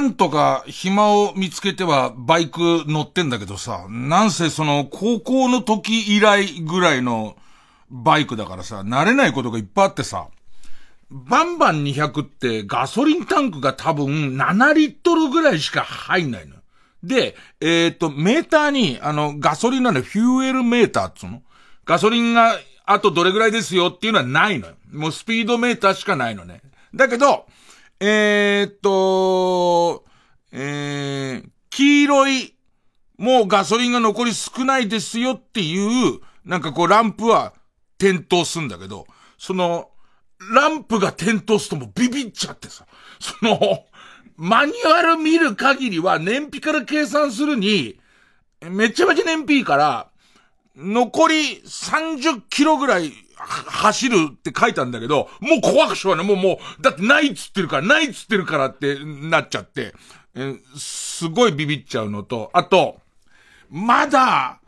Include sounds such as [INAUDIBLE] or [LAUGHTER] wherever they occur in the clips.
なんとか暇を見つけてはバイク乗ってんだけどさ、なんせその高校の時以来ぐらいのバイクだからさ、慣れないことがいっぱいあってさ、バンバン200ってガソリンタンクが多分7リットルぐらいしか入んないの。で、えっ、ー、と、メーターに、あの、ガソリンなんでフューエルメーターっつうの？ガソリンがあとどれぐらいですよっていうのはないのよ。もうスピードメーターしかないのね。だけど、えー、っと、えー、黄色い、もうガソリンが残り少ないですよっていう、なんかこうランプは点灯すんだけど、その、ランプが点灯すともうビビっちゃってさ、その、マニュアル見る限りは燃費から計算するに、めちゃめちゃ燃費いいから、残り30キロぐらい走るって書いたんだけど、もう怖くしょうがない。もうもう、だってないっつってるから、ないっつってるからってなっちゃって、えすごいビビっちゃうのと、あと、まだ、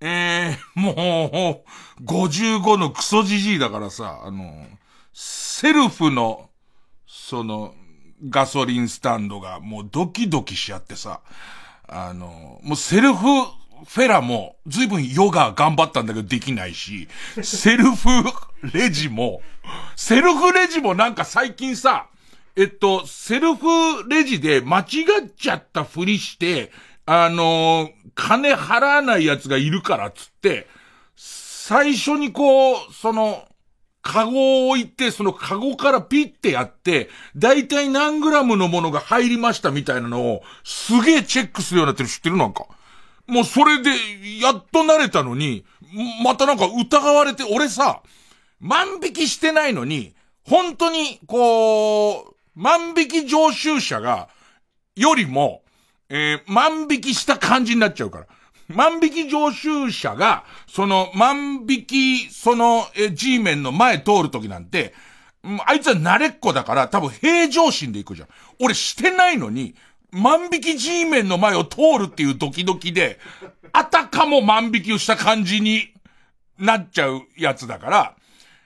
えー、もう、55のクソじじいだからさ、あの、セルフの、その、ガソリンスタンドがもうドキドキしちゃってさ、あの、もうセルフフェラも、ずいぶんヨガ頑張ったんだけどできないし、セルフレジも、セルフレジもなんか最近さ、えっと、セルフレジで間違っちゃったふりして、あのー、金払わない奴がいるからっつって、最初にこう、その、カゴを置いて、そのカゴからピッてやって、だいたい何グラムのものが入りましたみたいなのを、すげえチェックするようになってる知ってる？なんか。もうそれで、やっと慣れたのに、またなんか疑われて、俺さ、万引きしてないのに、本当に、こう、万引き常習者が、よりも、えー、万引きした感じになっちゃうから。万引き常習者が、その、万引き、その、え、G メンの前通るときなんて、あいつは慣れっこだから、多分平常心で行くじゃん。俺してないのに、万引き G メンの前を通るっていうドキドキで、あたかも万引きをした感じになっちゃうやつだから、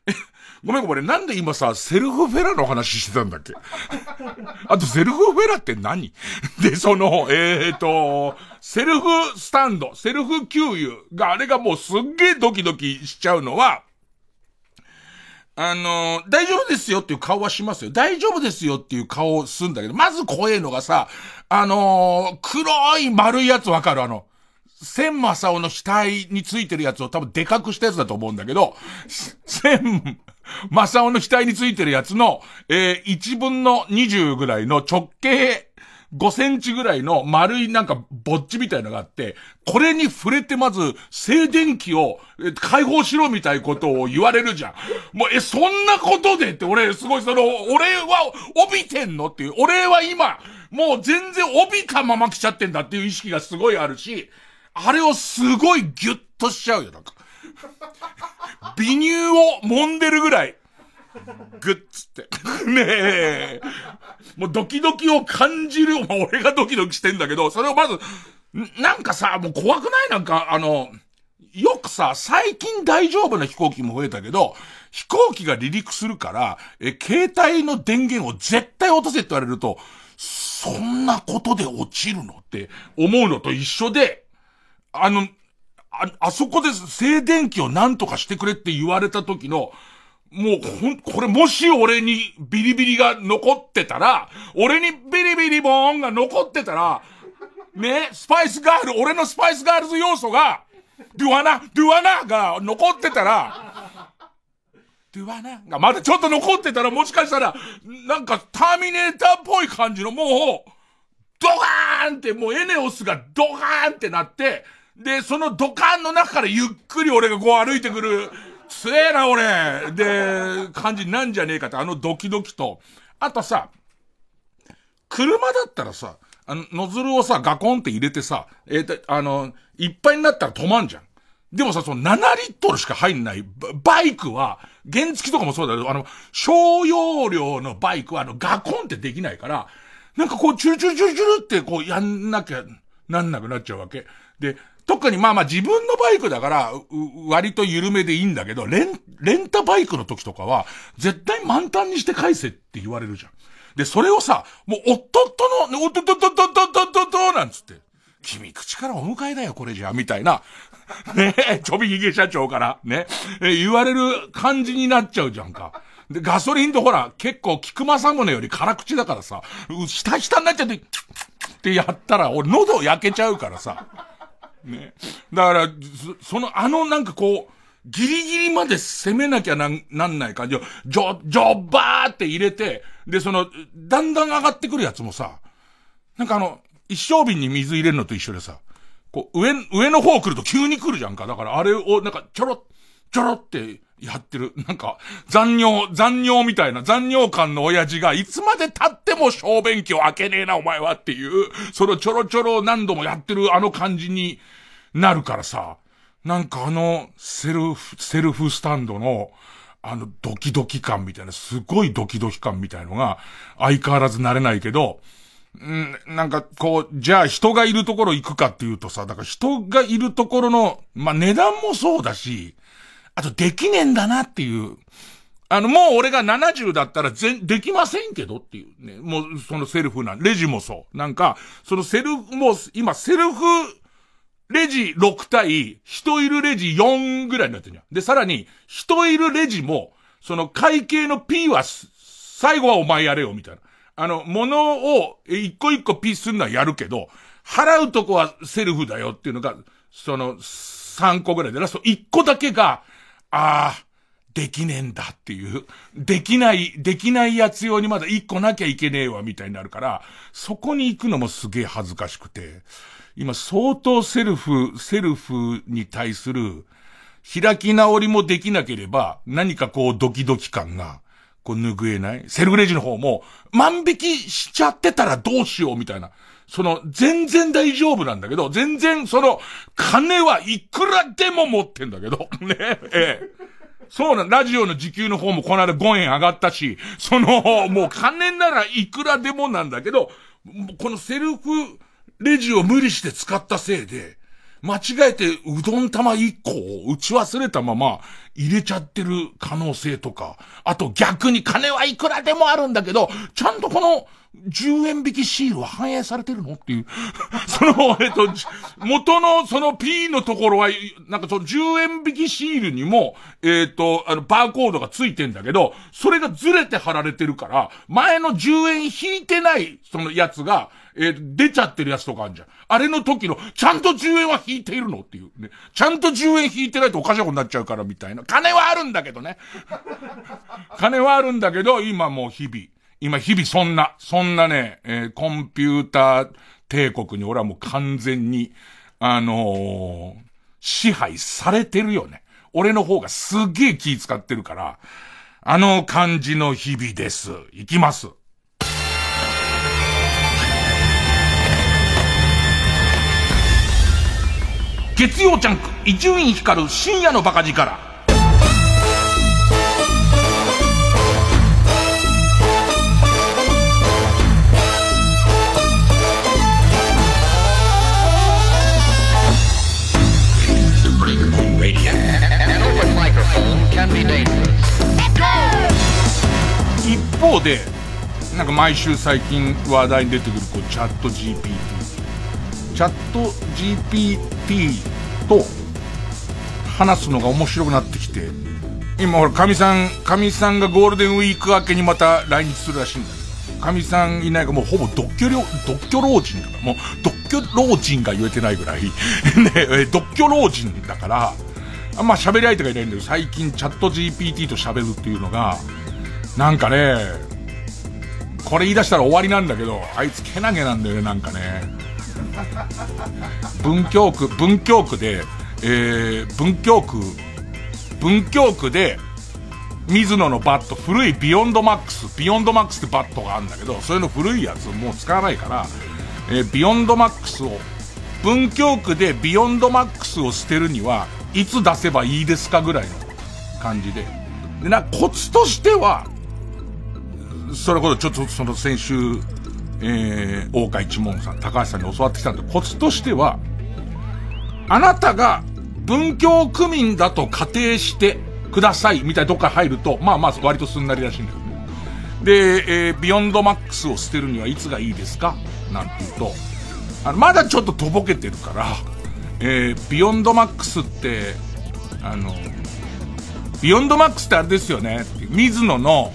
[LAUGHS] ごめんごめん、なんで今さ、セルフフェラの話してたんだっけ？[LAUGHS] あと、セルフフェラって何？[LAUGHS] で、その、えーと、セルフスタンド、セルフ給油があれがもうすっげえドキドキしちゃうのは、あのー、大丈夫ですよっていう顔はしますよ。大丈夫ですよっていう顔をするんだけど、まず怖えのがさ、あのー、黒い丸いやつわかる？あの、千正夫の額についてるやつを多分でかくしたやつだと思うんだけど、千正夫の額についてるやつの、えー、1分の20ぐらいの直径5センチぐらいの丸いなんかぼっちみたいのがあって、これに触れてまず静電気を解放しろみたいことを言われるじゃん。もう、え、そんなことで？って俺すごいその、俺は帯びてんの？っていう、俺は今、もう全然帯びたまま来ちゃってんだっていう意識がすごいあるし、あれをすごいギュッとしちゃうよ、なんか。微乳を揉んでるぐらい。グッつって。ねえ。もうドキドキを感じる。まあ、俺がドキドキしてんだけど、それをまず、なんかさ、もう怖くない？なんか、あの、よくさ、最近大丈夫な飛行機も増えたけど、飛行機が離陸するから、え、携帯の電源を絶対落とせって言われると、そんなことで落ちるのって思うのと一緒で、あの、あ、あそこで静電気を何とかしてくれって言われた時の、もう、ほん、これもし俺にビリビリが残ってたら、俺にビリビリボーンが残ってたら、ね、スパイスガール、俺のスパイスガールズ要素が、ドゥアナ、ドゥアナが残ってたら、ドゥアナがまだちょっと残ってたらもしかしたら、なんかターミネーターっぽい感じのもう、ドカーンってもうエネオスがドカーンってなって、で、そのドカーンの中からゆっくり俺がこう歩いてくる強えな、俺で、感じなんじゃねえかって、あのドキドキと。あとさ、車だったらさ、あの、ノズルをさ、ガコンって入れてさ、えー、あの、いっぱいになったら止まんじゃん。でもさ、その7リットルしか入んないバイクは、原付とかもそうだけど、あの、小容量のバイクはあの、ガコンってできないから、なんかこう、チュルチュルチュルチュルってこう、やんなきゃなんなくなっちゃうわけ。で、特にまあまあ自分のバイクだから、割と緩めでいいんだけど、レン、レンタバイクの時とかは、絶対満タンにして返せって言われるじゃん。で、それをさ、もう、おっとっとの、おっとっとっとっとっとっとっと、なんつって、君口からお迎えだよ、これじゃ、みたいな、ね、ちょびひげ社長から、ね、言われる感じになっちゃうじゃんか。で、ガソリンとほら、結構、菊間さんのより辛口だからさ、う、下になっちゃって、ってやったら、俺喉焼けちゃうからさ。ね。だから、その、あのなんかこう、ギリギリまで攻めなきゃなん、なんない感じを、ジョ、ジョバーって入れて、で、その、だんだん上がってくるやつもさ、なんかあの、一升瓶に水入れるのと一緒でさ、こう、上、上の方来ると急に来るじゃんか。だからあれを、なんか、ちょろ、ちょろってやってる。なんか、残尿、残尿みたいな、残尿感の親父が、いつまで経っても小便器を開けねえな、お前はっていう、そのちょろちょろ何度もやってるあの感じになるからさ、なんかあの、セルフ、セルフスタンドの、あの、ドキドキ感みたいな、すごいドキドキ感みたいのが、相変わらず慣れないけど、んなんか、こう、じゃあ人がいるところ行くかっていうとさ、だから人がいるところの、まあ、値段もそうだし、あとできねえんだなっていう。あの、もう俺が70だったら全、できませんけどっていうね。もう、そのセルフな、レジもそう。なんか、そのセルフ、もう、今、セルフレジ6対、人いるレジ4ぐらいになってるじゃん。で、さらに、人いるレジも、その会計の P は、最後はお前やれよ、みたいな。あの、物を一個一個 P するのはやるけど、払うとこはセルフだよっていうのが、その、3個ぐらいで、ラスト1個だけが、ああ、できねえんだっていう、できない、できないやつ用にまだ1個なきゃいけねえわ、みたいになるから、そこに行くのもすげえ恥ずかしくて、今相当セルフ、セルフに対する開き直りもできなければ何かこうドキドキ感がこう拭えないセルフレジの方も万引きしちゃってたらどうしようみたいな。その、全然大丈夫なんだけど、全然その、金はいくらでも持ってんだけど、[LAUGHS] ね、ええ。そうな、ラジオの時給の方もこの間5円上がったし、その、もう金ならいくらでもなんだけど、このセルフレジを無理して使ったせいで、間違えてうどん玉1個を打ち忘れたまま入れちゃってる可能性とか、あと逆に金はいくらでもあるんだけど、ちゃんとこの10円引きシールは反映されてるのっていう。[LAUGHS] その、えっと、元のその P のところは、なんかその10円引きシールにも、えっと、あの、バーコードがついてんだけど、それがずれて貼られてるから、前の10円引いてない、そのやつが、えー、出ちゃってるやつとかあるじゃん。あれの時の、ちゃんと10円は引いているのっていうね。ちゃんと10円引いてないとおかしいことになっちゃうからみたいな。金はあるんだけどね。[LAUGHS] 金はあるんだけど、今もう日々。今日々そんな、そんなね、えー、コンピューター帝国に俺はもう完全に、あのー、支配されてるよね。俺の方がすげえ気使ってるから、あの感じの日々です。いきます。月曜ジャンク、伊集院光る深夜のバカ力。一方で、なんか毎週最近話題に出てくるこうチャット GPT。チャット GPT と話すのが面白くなってきて、今ほら、神さん、神さんがゴールデンウィーク明けにまた来日するらしいんだ。けど、神さんいないかもうほぼ独居老、独居老人だから、もう独居老人が言えてないぐらい、[LAUGHS] ね、独居老人だから、あんま喋り相手がいないんだけど、最近チャット GPT と喋るっていうのが、なんかね、これ言い出したら終わりなんだけど、あいつけなげなんだよね、なんかね。文京区、文京区で、えー、文京区、文京区で、水野のバット、古いビヨンドマックス、ビヨンドマックスってバットがあるんだけど、それの古いやつもう使わないから、えー、ビヨンドマックスを、文京区でビヨンドマックスを捨てるには、いつ出せばいいですかぐらいの感じで。で、な、コツとしては、それこそちょっとその先週、えー、大岡一門さん、高橋さんに教わってきたんで、コツとしては、あなたが文教区民だと仮定してくださいみたいなとこから入ると、まあまあ割とすんなりらしいんだけどね。で、えー、ビヨンドマックスを捨てるにはいつがいいですか？なんて言うと、あの、まだちょっととぼけてるから、えー、ビヨンドマックスって、あの、ビヨンドマックスってあれですよね。ミズノの、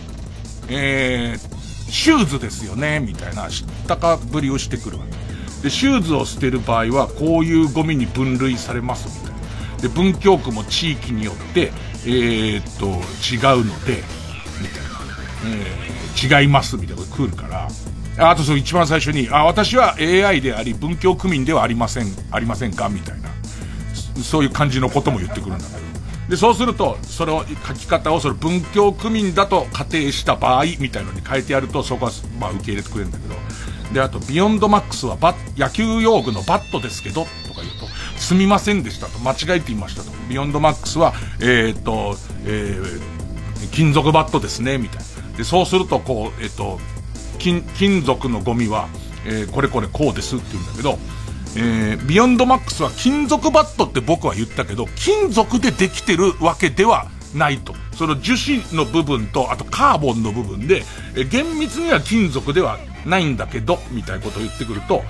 えー、シューズですよね。みたいな知ったかぶりをしてくるわけ。で、シューズを捨てる場合は、こういうゴミに分類されます、みたいな。で、文京区も地域によって、えー、っと、違うので、みたいな。えー、違います、みたいなこと来るから。あとそう一番最初に、あ、私は AI であり、文京区民ではありません、ありませんか？みたいな。そういう感じのことも言ってくるんだけど。で、そうすると、それを書き方をそれ文京区民だと仮定した場合、みたいのに変えてやると、そこは、まあ受け入れてくれるんだけど。で、あと、ビヨンドマックスはバ野球用具のバットですけど、とか言うと、すみませんでしたと、間違えていましたと。ビヨンドマックスは、えー、っと、えー、金属バットですね、みたいな。で、そうすると、こう、えー、っと、金、金属のゴミは、えー、これこれこうですって言うんだけど、えー、ビヨンドマックスは金属バットって僕は言ったけど、金属でできてるわけではないと。その樹脂の部分と、あとカーボンの部分で、えー、厳密には金属ではないんだけど、みたいなことを言ってくると、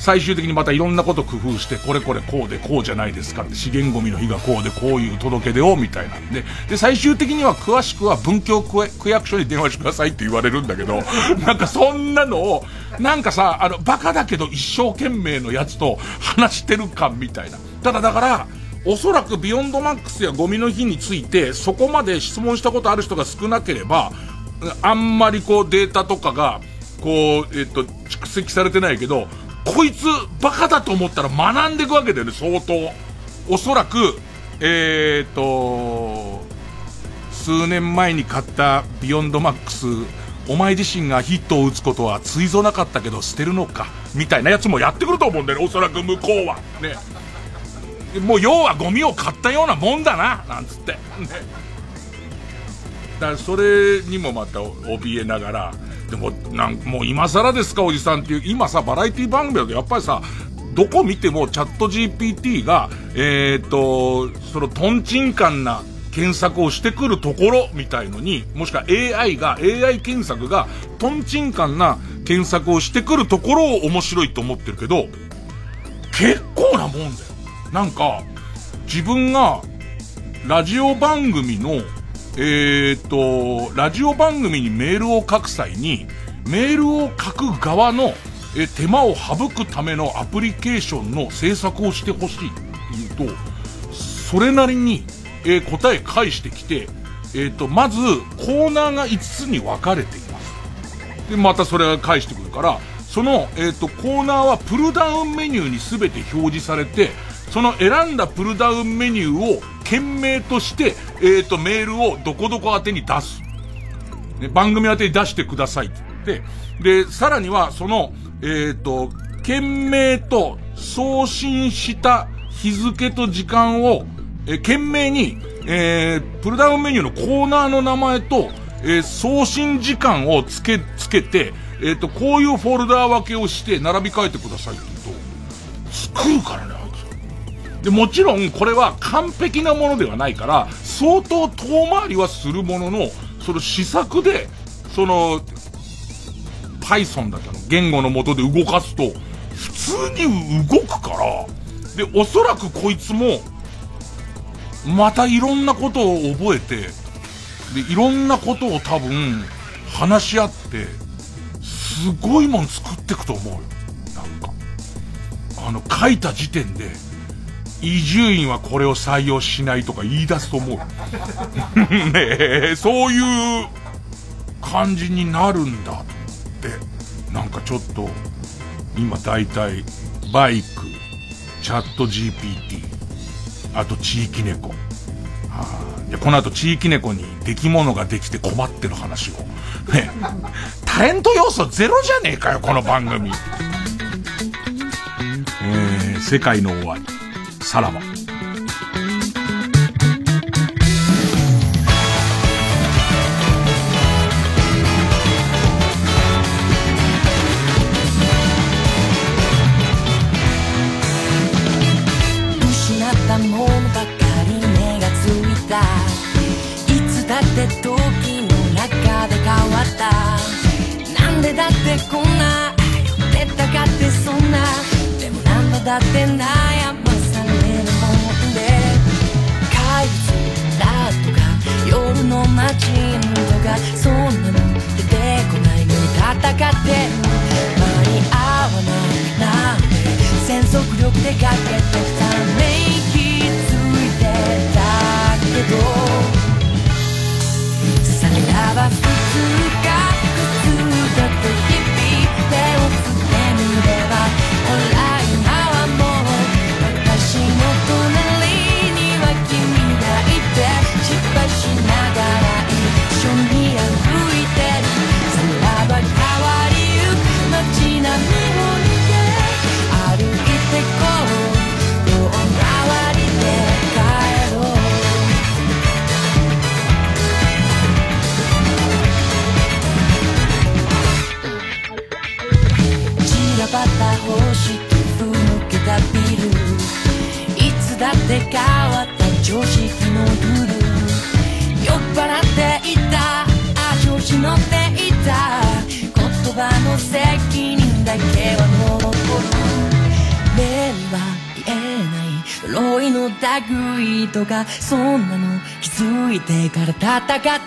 最終的にまたいろんなこと工夫して、これこれこうでこうじゃないですかって、資源ゴミの日がこうでこういう届け出を、みたいなんで、で、最終的には詳しくは文京区役所に電話してくださいって言われるんだけど、なんかそんなのを、なんかさ、あの、バカだけど一生懸命のやつと話してる感みたいな。ただだから、おそらくビヨンドマックスやゴミの日について、そこまで質問したことある人が少なければ、あんまりこうデータとかが、こう、えっと、蓄積されてないけど、こいつバカだと思ったら学んでいくわけだよね、相当。おそらく、えー、っと、数年前に買ったビヨンドマックス、お前自身がヒットを打つことはついぞなかったけど捨てるのか、みたいなやつもやってくると思うんだよね、おそらく向こうは。ね。もう要はゴミを買ったようなもんだな、なんつって。ね。だからそれにもまた怯えながら、でも、なんもう今更ですか、おじさんっていう、今さ、バラエティ番組だとやっぱりさ、どこ見てもチャット GPT が、えっ、ー、と、そのトンチンカンな検索をしてくるところみたいのに、もしくは AI が、AI 検索がトンチンカンな検索をしてくるところを面白いと思ってるけど、結構なもんだよ。なんか、自分がラジオ番組のえー、っと、ラジオ番組にメールを書く際に、メールを書く側のえ手間を省くためのアプリケーションの制作をしてほしい言うと、それなりに、えー、答え返してきて、えー、と、まず、コーナーが5つに分かれています。で、またそれが返してくるから、その、えっ、と、コーナーはプルダウンメニューに全て表示されて、その選んだプルダウンメニューを件名として、えっ、と、メールをどこどこ宛てに出す。ね、番組宛てに出してくださいって言って、で、さらには、その、えっ、と、件名と送信した日付と時間を、えー、件名に、えー、プルダウンメニューのコーナーの名前と、えー、送信時間をつけ、つけて、えっ、ー、と、こういうフォルダー分けをして並び替えてください。って言う？と、作るからね、あいつ。で、もちろんこれは完璧なものではないから、相当遠回りはするものの、その試作で、その、Python だけの言語のもとで動かすと、普通に動くから、で、おそらくこいつも、またいろんなことを覚えて、で、いろんなことを多分、話し合って、すごいもん作っていくと思うよ。なんか。あの、書いた時点で、伊集院はこれを採用しないとか言い出すと思う。[LAUGHS] ねえ、そういう感じになるんだって。なんかちょっと、今大体、バイク、チャット GPT、あと地域猫。はあ、で、この後地域猫に出来物ができて困ってる話を。[LAUGHS] ねタレント要素ゼロじゃねえかよ、この番組。えー、世界の終わり。さらば。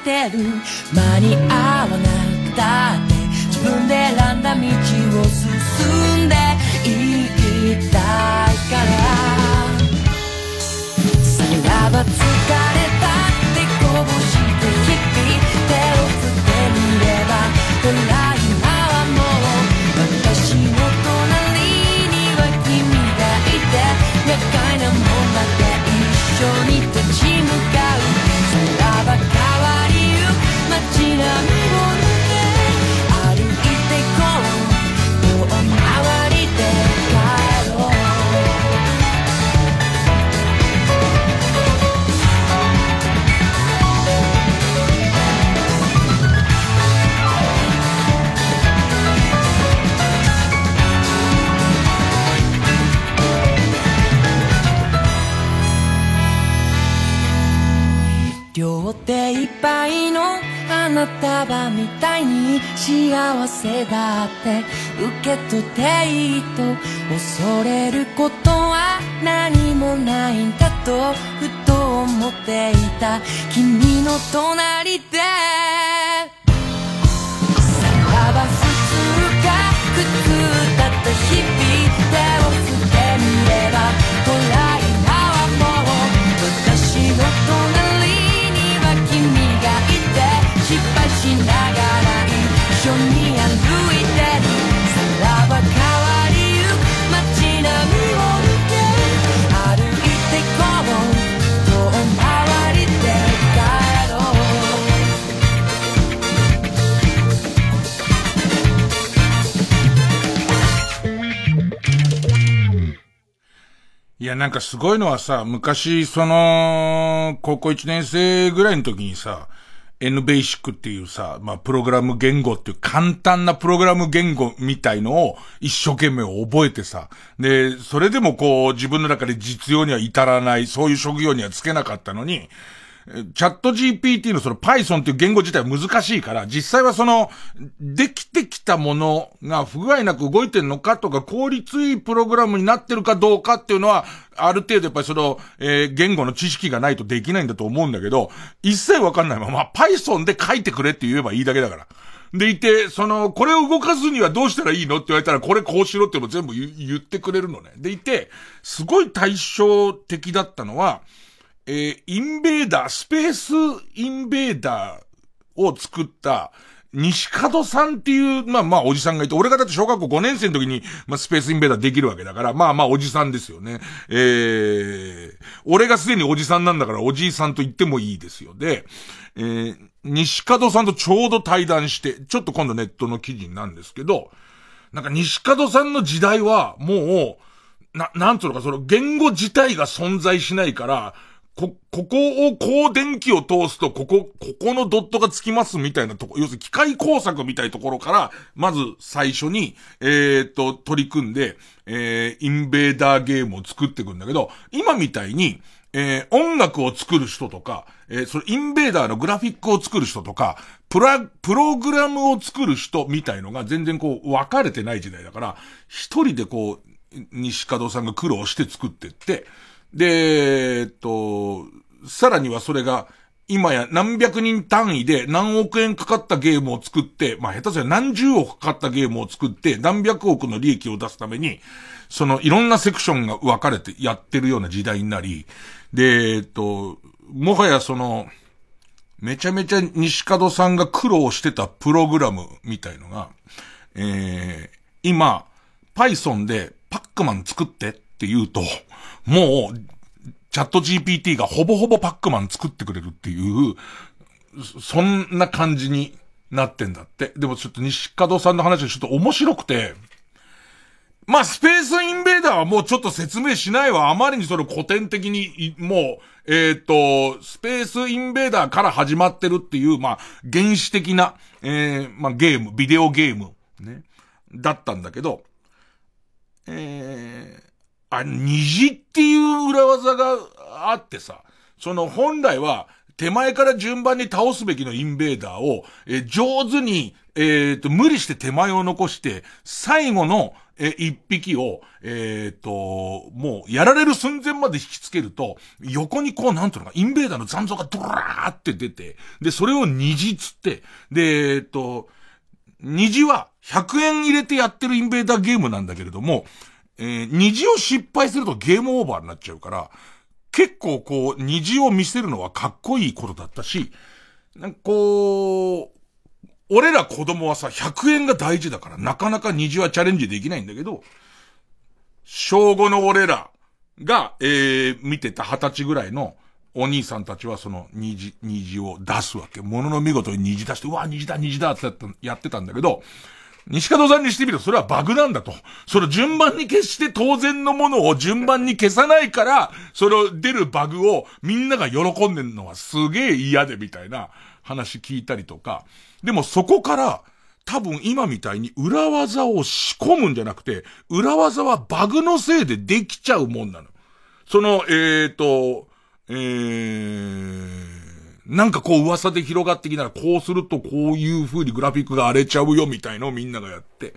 ってる。間に合うなんかすごいのはさ、昔、その、高校1年生ぐらいの時にさ、N ベーシックっていうさ、まあ、プログラム言語っていう簡単なプログラム言語みたいのを一生懸命覚えてさ、で、それでもこう、自分の中で実用には至らない、そういう職業にはつけなかったのに、チャット GPT のその Python っていう言語自体は難しいから、実際はその、できてきたものが不具合なく動いてるのかとか、効率いいプログラムになってるかどうかっていうのは、ある程度やっぱりその、えー言語の知識がないとできないんだと思うんだけど、一切わかんないまま、Python で書いてくれって言えばいいだけだから。でいて、その、これを動かすにはどうしたらいいのって言われたら、これこうしろっていうの全部言言ってくれるのね。でいて、すごい対照的だったのは、えーインベーダー、スペースインベーダーを作った、西門さんっていう、まあまあおじさんがいて、俺がだって小学校5年生の時に、まあスペースインベーダーできるわけだから、まあまあおじさんですよね。えー、俺がすでにおじさんなんだからおじいさんと言ってもいいですよ。で、えー、西門さんとちょうど対談して、ちょっと今度ネットの記事なんですけど、なんか西門さんの時代は、もう、な、なんつうのか、その言語自体が存在しないから、こ、ここをこう電気を通すと、ここ、ここのドットがつきますみたいなとこ、要するに機械工作みたいなところから、まず最初に、えー、っと、取り組んで、えー、インベーダーゲームを作っていくんだけど、今みたいに、えー、音楽を作る人とか、えー、それインベーダーのグラフィックを作る人とか、プラ、プログラムを作る人みたいのが全然こう分かれてない時代だから、一人でこう、西門さんが苦労して作ってって、で、えっと、さらにはそれが、今や何百人単位で何億円かかったゲームを作って、まあ下手すりゃ何十億かかったゲームを作って何百億の利益を出すために、そのいろんなセクションが分かれてやってるような時代になり、で、えっと、もはやその、めちゃめちゃ西門さんが苦労してたプログラムみたいのが、えー、今、Python でパックマン作ってって言うと、もう、チャット GPT がほぼほぼパックマン作ってくれるっていう、そんな感じになってんだって。でもちょっと西門さんの話はちょっと面白くて、まあ、スペースインベーダーはもうちょっと説明しないわ。あまりにそれ古典的に、もう、えっ、ー、と、スペースインベーダーから始まってるっていう、まあ、原始的な、えー、まあ、ゲーム、ビデオゲーム、ね、だったんだけど、えー、あ、虹っていう裏技があってさ、その本来は、手前から順番に倒すべきのインベーダーを、え、上手に、えっ、ー、と、無理して手前を残して、最後の、え、一匹を、えっ、ー、と、もう、やられる寸前まで引きつけると、横にこう、なんていうのか、インベーダーの残像がドラーって出て、で、それを虹つって、で、えっ、ー、と、虹は100円入れてやってるインベーダーゲームなんだけれども、えー、虹を失敗するとゲームオーバーになっちゃうから、結構こう、虹を見せるのはかっこいいことだったし、なんかこう、俺ら子供はさ、100円が大事だから、なかなか虹はチャレンジできないんだけど、小5の俺らが、えー、見てた二十歳ぐらいのお兄さんたちはその虹、虹を出すわけ。ものの見事に虹出して、うわ、虹だ、虹だってやってたんだけど、西門さんにしてみるとそれはバグなんだと。その順番に消して当然のものを順番に消さないから、その出るバグをみんなが喜んでるのはすげえ嫌でみたいな話聞いたりとか。でもそこから、多分今みたいに裏技を仕込むんじゃなくて、裏技はバグのせいでできちゃうもんなの。その、えーと、えー、なんかこう噂で広がってきたらこうするとこういう風にグラフィックが荒れちゃうよみたいのをみんながやって。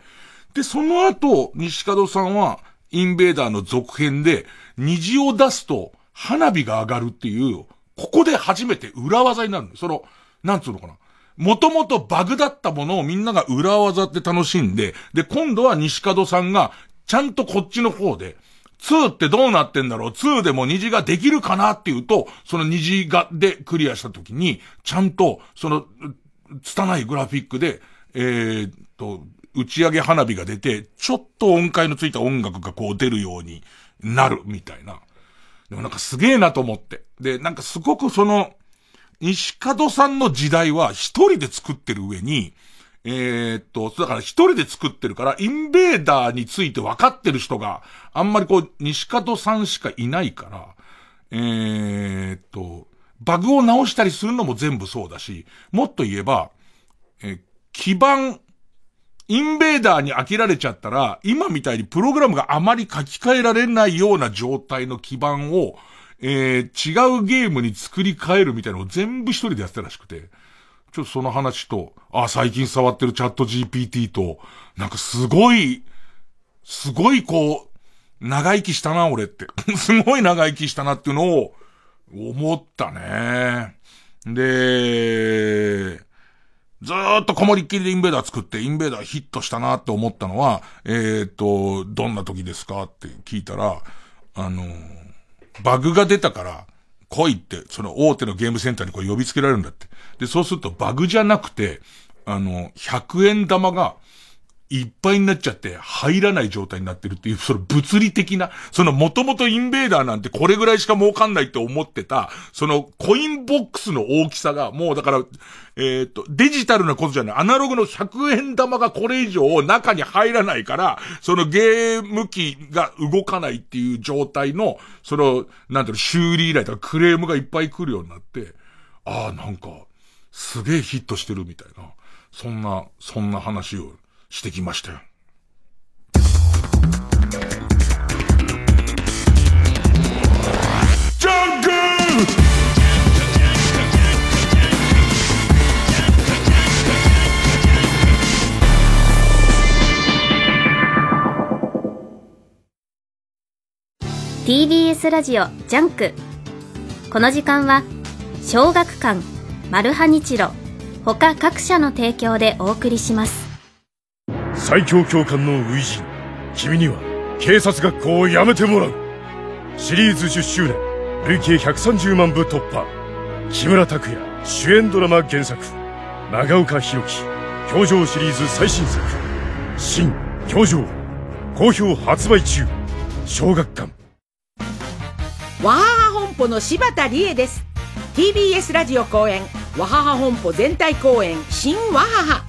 で、その後、西門さんは、インベーダーの続編で、虹を出すと花火が上がるっていう、ここで初めて裏技になる。その、なんつうのかな。もともとバグだったものをみんなが裏技って楽しんで、で、今度は西門さんが、ちゃんとこっちの方で、2ってどうなってんだろう ?2 でも虹ができるかな？っていうと、その虹がでクリアした時に、ちゃんと、その、拙いグラフィックで、えー、と、打ち上げ花火が出て、ちょっと音階のついた音楽がこう出るようになるみたいな。でもなんかすげえなと思って。で、なんかすごくその、西門さんの時代は一人で作ってる上に、えー、っと、だから一人で作ってるから、インベーダーについて分かってる人が、あんまりこう、西門さんしかいないから、えー、っと、バグを直したりするのも全部そうだし、もっと言えば、え基盤、インベーダーに飽きられちゃったら、今みたいにプログラムがあまり書き換えられないような状態の基盤を、えー、違うゲームに作り変えるみたいなのを全部一人でやってたらしくて、ちょっとその話と、あ、最近触ってるチャット GPT と、なんかすごい、すごいこう、長生きしたな、俺って。[LAUGHS] すごい長生きしたなっていうのを、思ったね。で、ずーっとこもりっきりでインベーダー作って、インベーダーヒットしたなって思ったのは、えっ、ー、と、どんな時ですかって聞いたら、あのバグが出たから、来いって、その大手のゲームセンターにこう呼びつけられるんだって。で、そうするとバグじゃなくて、あの、100円玉が、いっぱいになっちゃって入らない状態になってるっていう、その物理的な、そのもともとインベーダーなんてこれぐらいしか儲かんないって思ってた、そのコインボックスの大きさが、もうだから、えっ、と、デジタルなことじゃない、アナログの100円玉がこれ以上中に入らないから、そのゲーム機が動かないっていう状態の、その、なんていうの、修理依頼とかクレームがいっぱい来るようになって、ああ、なんか、すげえヒットしてるみたいな、そんな、そんな話をしてきましたよ。ジャンク !TBS ラジオジャンクこの時間は小学館マルハニチロ他各社の提供でお送りします。最強教官の初陣君には警察学校を辞めてもらう。シリーズ10周年累計130万部突破。木村拓哉主演ドラマ原作。長岡弘樹教場シリーズ最新作。新教場好評発売中。小学館。わはは本舗の柴田理恵です TBS ラジオ公演わはは本舗全体公演新わはは。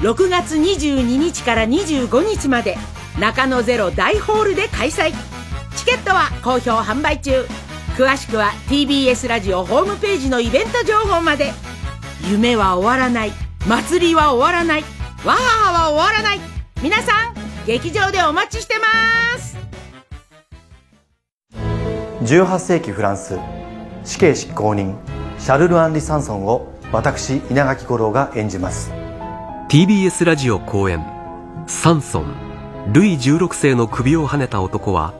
6月22日から25日まで中野ゼロ大ホールで開催。チケットは好評販売中。詳しくは TBS ラジオホームページのイベント情報まで。夢は終わらない。祭りは終わらない。わははは終わらない。皆さん劇場でお待ちしてます。18世紀フランス。死刑執行人シャルル・アンリ・サンソンを私稲垣吾郎が演じます。TBS ラジオ公演「サンソンルイ16世の首をはねた男」は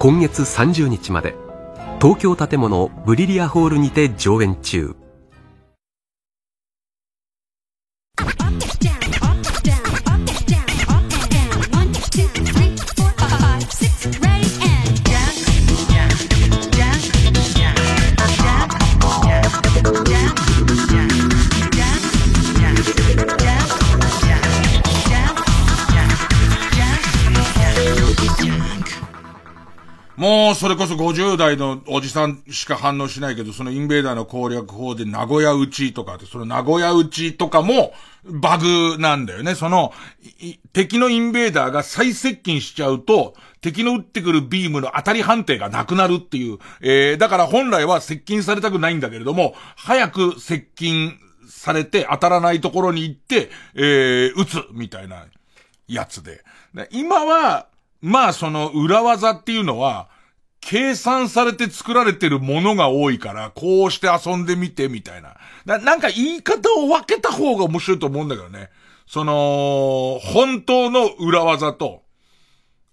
今月30日まで東京建物ブリリアホールにて上演中。もう、それこそ50代のおじさんしか反応しないけど、そのインベーダーの攻略法で名古屋打ちとかって、その名古屋打ちとかも、バグなんだよね。その、敵のインベーダーが再接近しちゃうと、敵の撃ってくるビームの当たり判定がなくなるっていう。えー、だから本来は接近されたくないんだけれども、早く接近されて当たらないところに行って、えー、撃つ、みたいなやつで。今は、まあその裏技っていうのは、計算されて作られてるものが多いから、こうして遊んでみて、みたいな。な、なんか言い方を分けた方が面白いと思うんだけどね。その、本当の裏技と、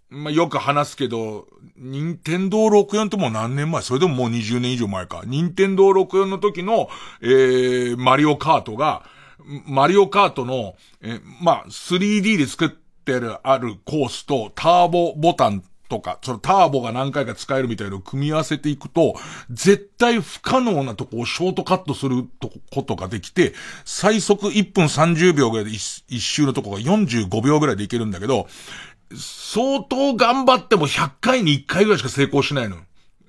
まあ、よく話すけど、任天堂64とも何年前？それでももう20年以上前か。任天堂64の時の、えー、マリオカートが、マリオカートの、えー、まあ、3D で作ってるあるコースとターボボタンとか、そのターボが何回か使えるみたいのを組み合わせていくと、絶対不可能なとこをショートカットするとことができて、最速1分30秒ぐらいで 1, 周のとこが45秒ぐらいでいけるんだけど、相当頑張っても100回に1回ぐらいしか成功しないの。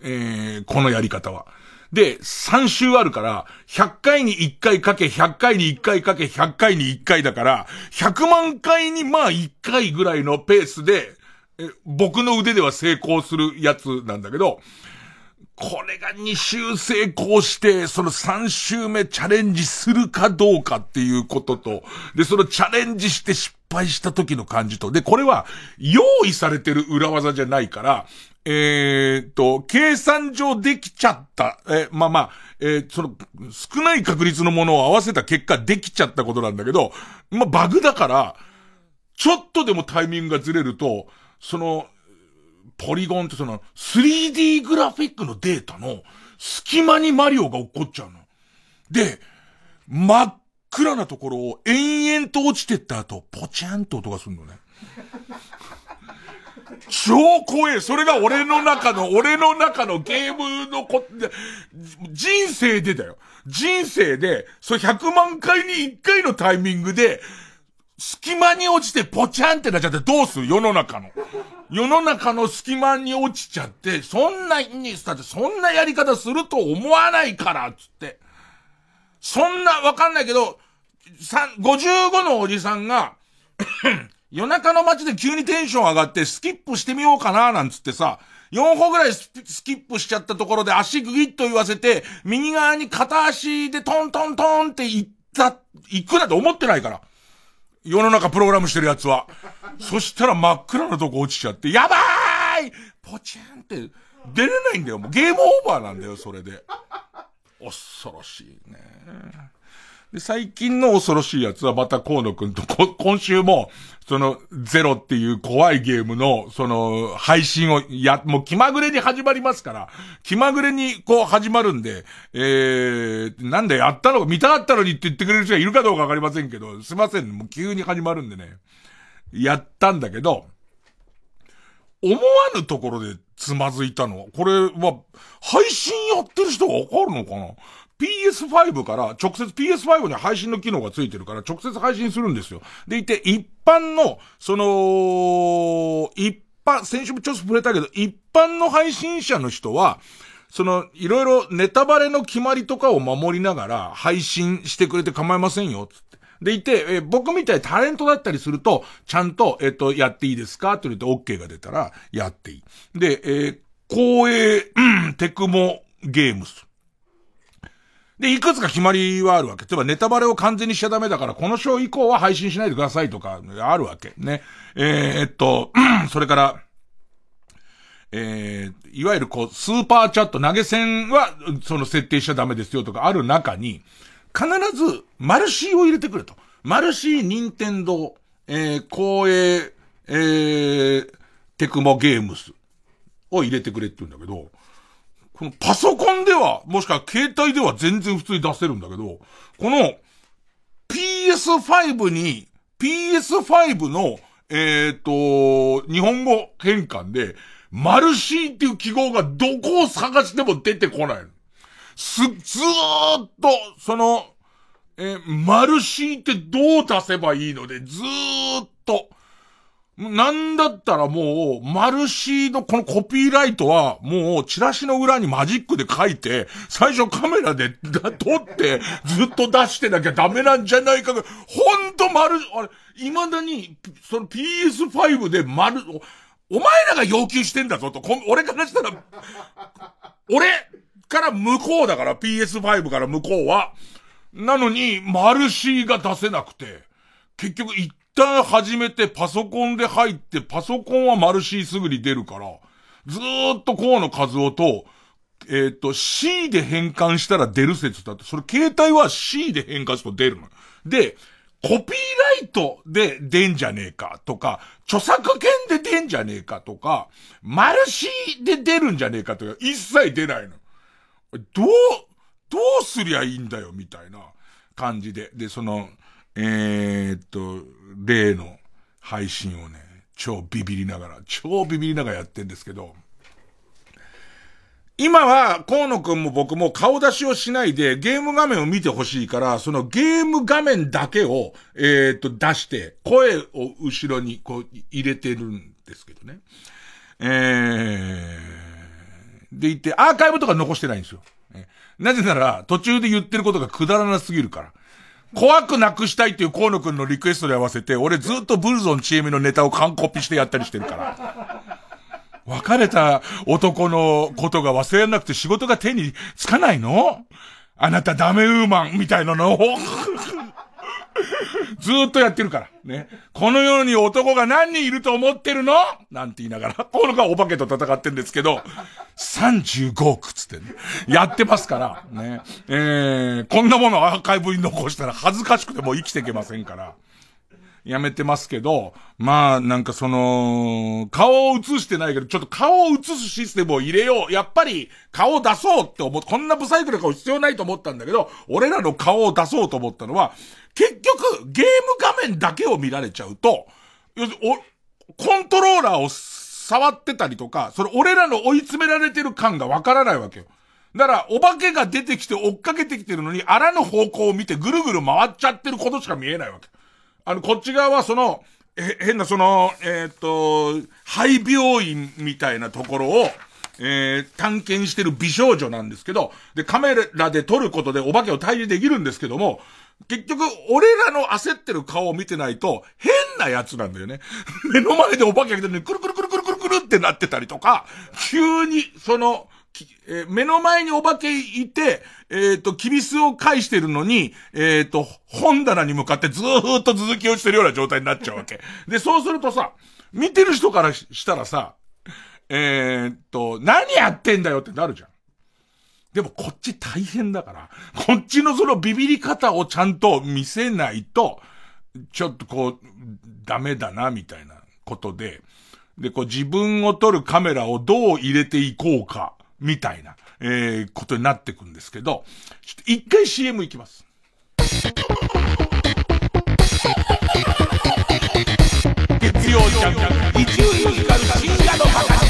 えー、このやり方は。で、3周あるから、100回に1回かけ、100回に1回かけ、100回に1回だから、100万回にまあ1回ぐらいのペースで、僕の腕では成功するやつなんだけど、これが2周成功して、その3周目チャレンジするかどうかっていうことと、で、そのチャレンジして失敗した時の感じと、で、これは用意されてる裏技じゃないから、えー、っと、計算上できちゃった、えまあまあ、えー、その、少ない確率のものを合わせた結果できちゃったことなんだけど、まあ、バグだから、ちょっとでもタイミングがずれると、その、ポリゴンってその、3D グラフィックのデータの隙間にマリオが起こっちゃうの。で、真っ暗なところを延々と落ちてった後、ポチャンと音がするのね。超怖え。それが俺の中の、[LAUGHS] 俺の中のゲームのこ、人生でだよ。人生で、それ100万回に1回のタイミングで、隙間に落ちてポチャンってなっちゃってどうする？世の中の。世の中の隙間に落ちちゃって、そんなに、だってそんなやり方すると思わないから、つって。そんな、わかんないけど、55のおじさんが夜中の街で急にテンション上がってスキップしてみようかな、なんつってさ、4歩ぐらいスキップしちゃったところで足グギッと言わせて、右側に片足でトントントンって行った、行くなと思ってないから。世の中プログラムしてるやつは。そしたら真っ暗なとこ落ちちゃって、やばーいポチーンって出れないんだよ。もうゲームオーバーなんだよ、それで。恐ろしいね。で、最近の恐ろしいやつはまた河野くんと、今週も、その、ゼロっていう怖いゲームの、その、配信をや、もう気まぐれに始まりますから、気まぐれにこう始まるんで、えー、なんでやったの見たかったのにって言ってくれる人がいるかどうかわかりませんけど、すいません、もう急に始まるんでね、やったんだけど、思わぬところでつまずいたの。は、これは、配信やってる人がわかるのかな？PS5 から直接 PS5 に配信の機能がついてるから直接配信するんですよ。でいて、一般の、その、一般、先週もちょっと触れたけど、一般の配信者の人は、その、いろいろネタバレの決まりとかを守りながら配信してくれて構いませんよ、つって。でいて、え僕みたいタレントだったりすると、ちゃんと、えっ、と、やっていいですか？って言って OK が出たら、やっていい。で、えー、コーエー、うん、テクモゲームス。で、いくつか決まりはあるわけ。例えばネタバレを完全にしちゃダメだから、この章以降は配信しないでくださいとか、あるわけ。ね。えー、っと、[CLEARS THROAT] それから、えー、いわゆるこう、スーパーチャット投げ銭は、その設定しちゃダメですよとかある中に、必ず、マルシーを入れてくれと。マルシー、ニンテンドー、えー、光栄、えー、テクモゲームスを入れてくれって言うんだけど、このパソコンでは、もしくは携帯では全然普通に出せるんだけど、この PS5 に、PS5 の、えっ、ー、と、日本語変換で、マルシーっていう記号がどこを探しても出てこない。す、ずーっと、その、え、マルシーってどう出せばいいので、ずーっと、なんだったらもう、マルシーのこのコピーライトは、もう、チラシの裏にマジックで書いて、最初カメラで撮って、ずっと出してなきゃダメなんじゃないかが、ほんとマル、あれ、未だに、その PS5 でマル、お前らが要求してんだぞと、俺からしたら、俺から向こうだから、PS5 から向こうは。なのに、マルシーが出せなくて、結局一旦始めてパソコンで入って、パソコンはマルシーすぐに出るから、ずーっと河野和夫と、えっ、ー、と、C で変換したら出る説だって、それ携帯は C で変換すると出るの。で、コピーライトで出んじゃねえかとか、著作権で出んじゃねえかとか、マルシーで出るんじゃねえかとか、一切出ないの。どう、どうすりゃいいんだよ、みたいな感じで。で、その、えー、っと、例の配信をね、超ビビりながら、超ビビりながらやってんですけど、今は、河野くんも僕も顔出しをしないで、ゲーム画面を見てほしいから、そのゲーム画面だけを、えー、っと、出して、声を後ろにこう入れてるんですけどね。えー、で言って、アーカイブとか残してないんですよ。なぜなら、途中で言ってることがくだらなすぎるから。怖くなくしたいっていう河野くんのリクエストで合わせて、俺ずっとブルゾンチームのネタを完コピしてやったりしてるから。別れた男のことが忘れなくて仕事が手につかないの？あなたダメウーマンみたいなの？を [LAUGHS] ずっとやってるから。ね。この世に男が何人いると思ってるの？なんて言いながら、この子はお化けと戦ってんですけど、35億つってね。やってますから、ね。えー、こんなものアーカイブに残したら恥ずかしくても生きていけませんから。やめてますけど、まあ、なんかその、顔を映してないけど、ちょっと顔を映すシステムを入れよう。やっぱり、顔を出そうって思っ、こんなブサイクな顔必要ないと思ったんだけど、俺らの顔を出そうと思ったのは、結局、ゲーム画面だけを見られちゃうと、要するに、コントローラーを触ってたりとか、それ俺らの追い詰められてる感がわからないわけよ。だから、お化けが出てきて追っかけてきてるのに、あらぬ方向を見てぐるぐる回っちゃってることしか見えないわけ。あの、こっち側はその、え、変なその、えっ、と、廃病院みたいなところを、えー、探検してる美少女なんですけど、で、カメラで撮ることでお化けを退治できるんですけども、結局、俺らの焦ってる顔を見てないと、変なやつなんだよね。[LAUGHS] 目の前でお化けが来てるのに、くるくるくるくるくるくるってなってたりとか、急に、その、えー、目の前にお化けいて、えっ、ー、と、キビスを返してるのに、えっ、ー、と、本棚に向かってずーっと続きをしてるような状態になっちゃうわけ。で、そうするとさ、見てる人からしたらさ、えっと、何やってんだよってなるじゃん。でもこっち大変だから、こっちのそのビビり方をちゃんと見せないと、ちょっとこう、ダメだな、みたいなことで、で、こう自分を撮るカメラをどう入れていこうか、みたいな、えー、ことになってくんですけど、ちょっと一回 CM 行きます。月曜ジャンク、一流ミュージカル深夜のバカ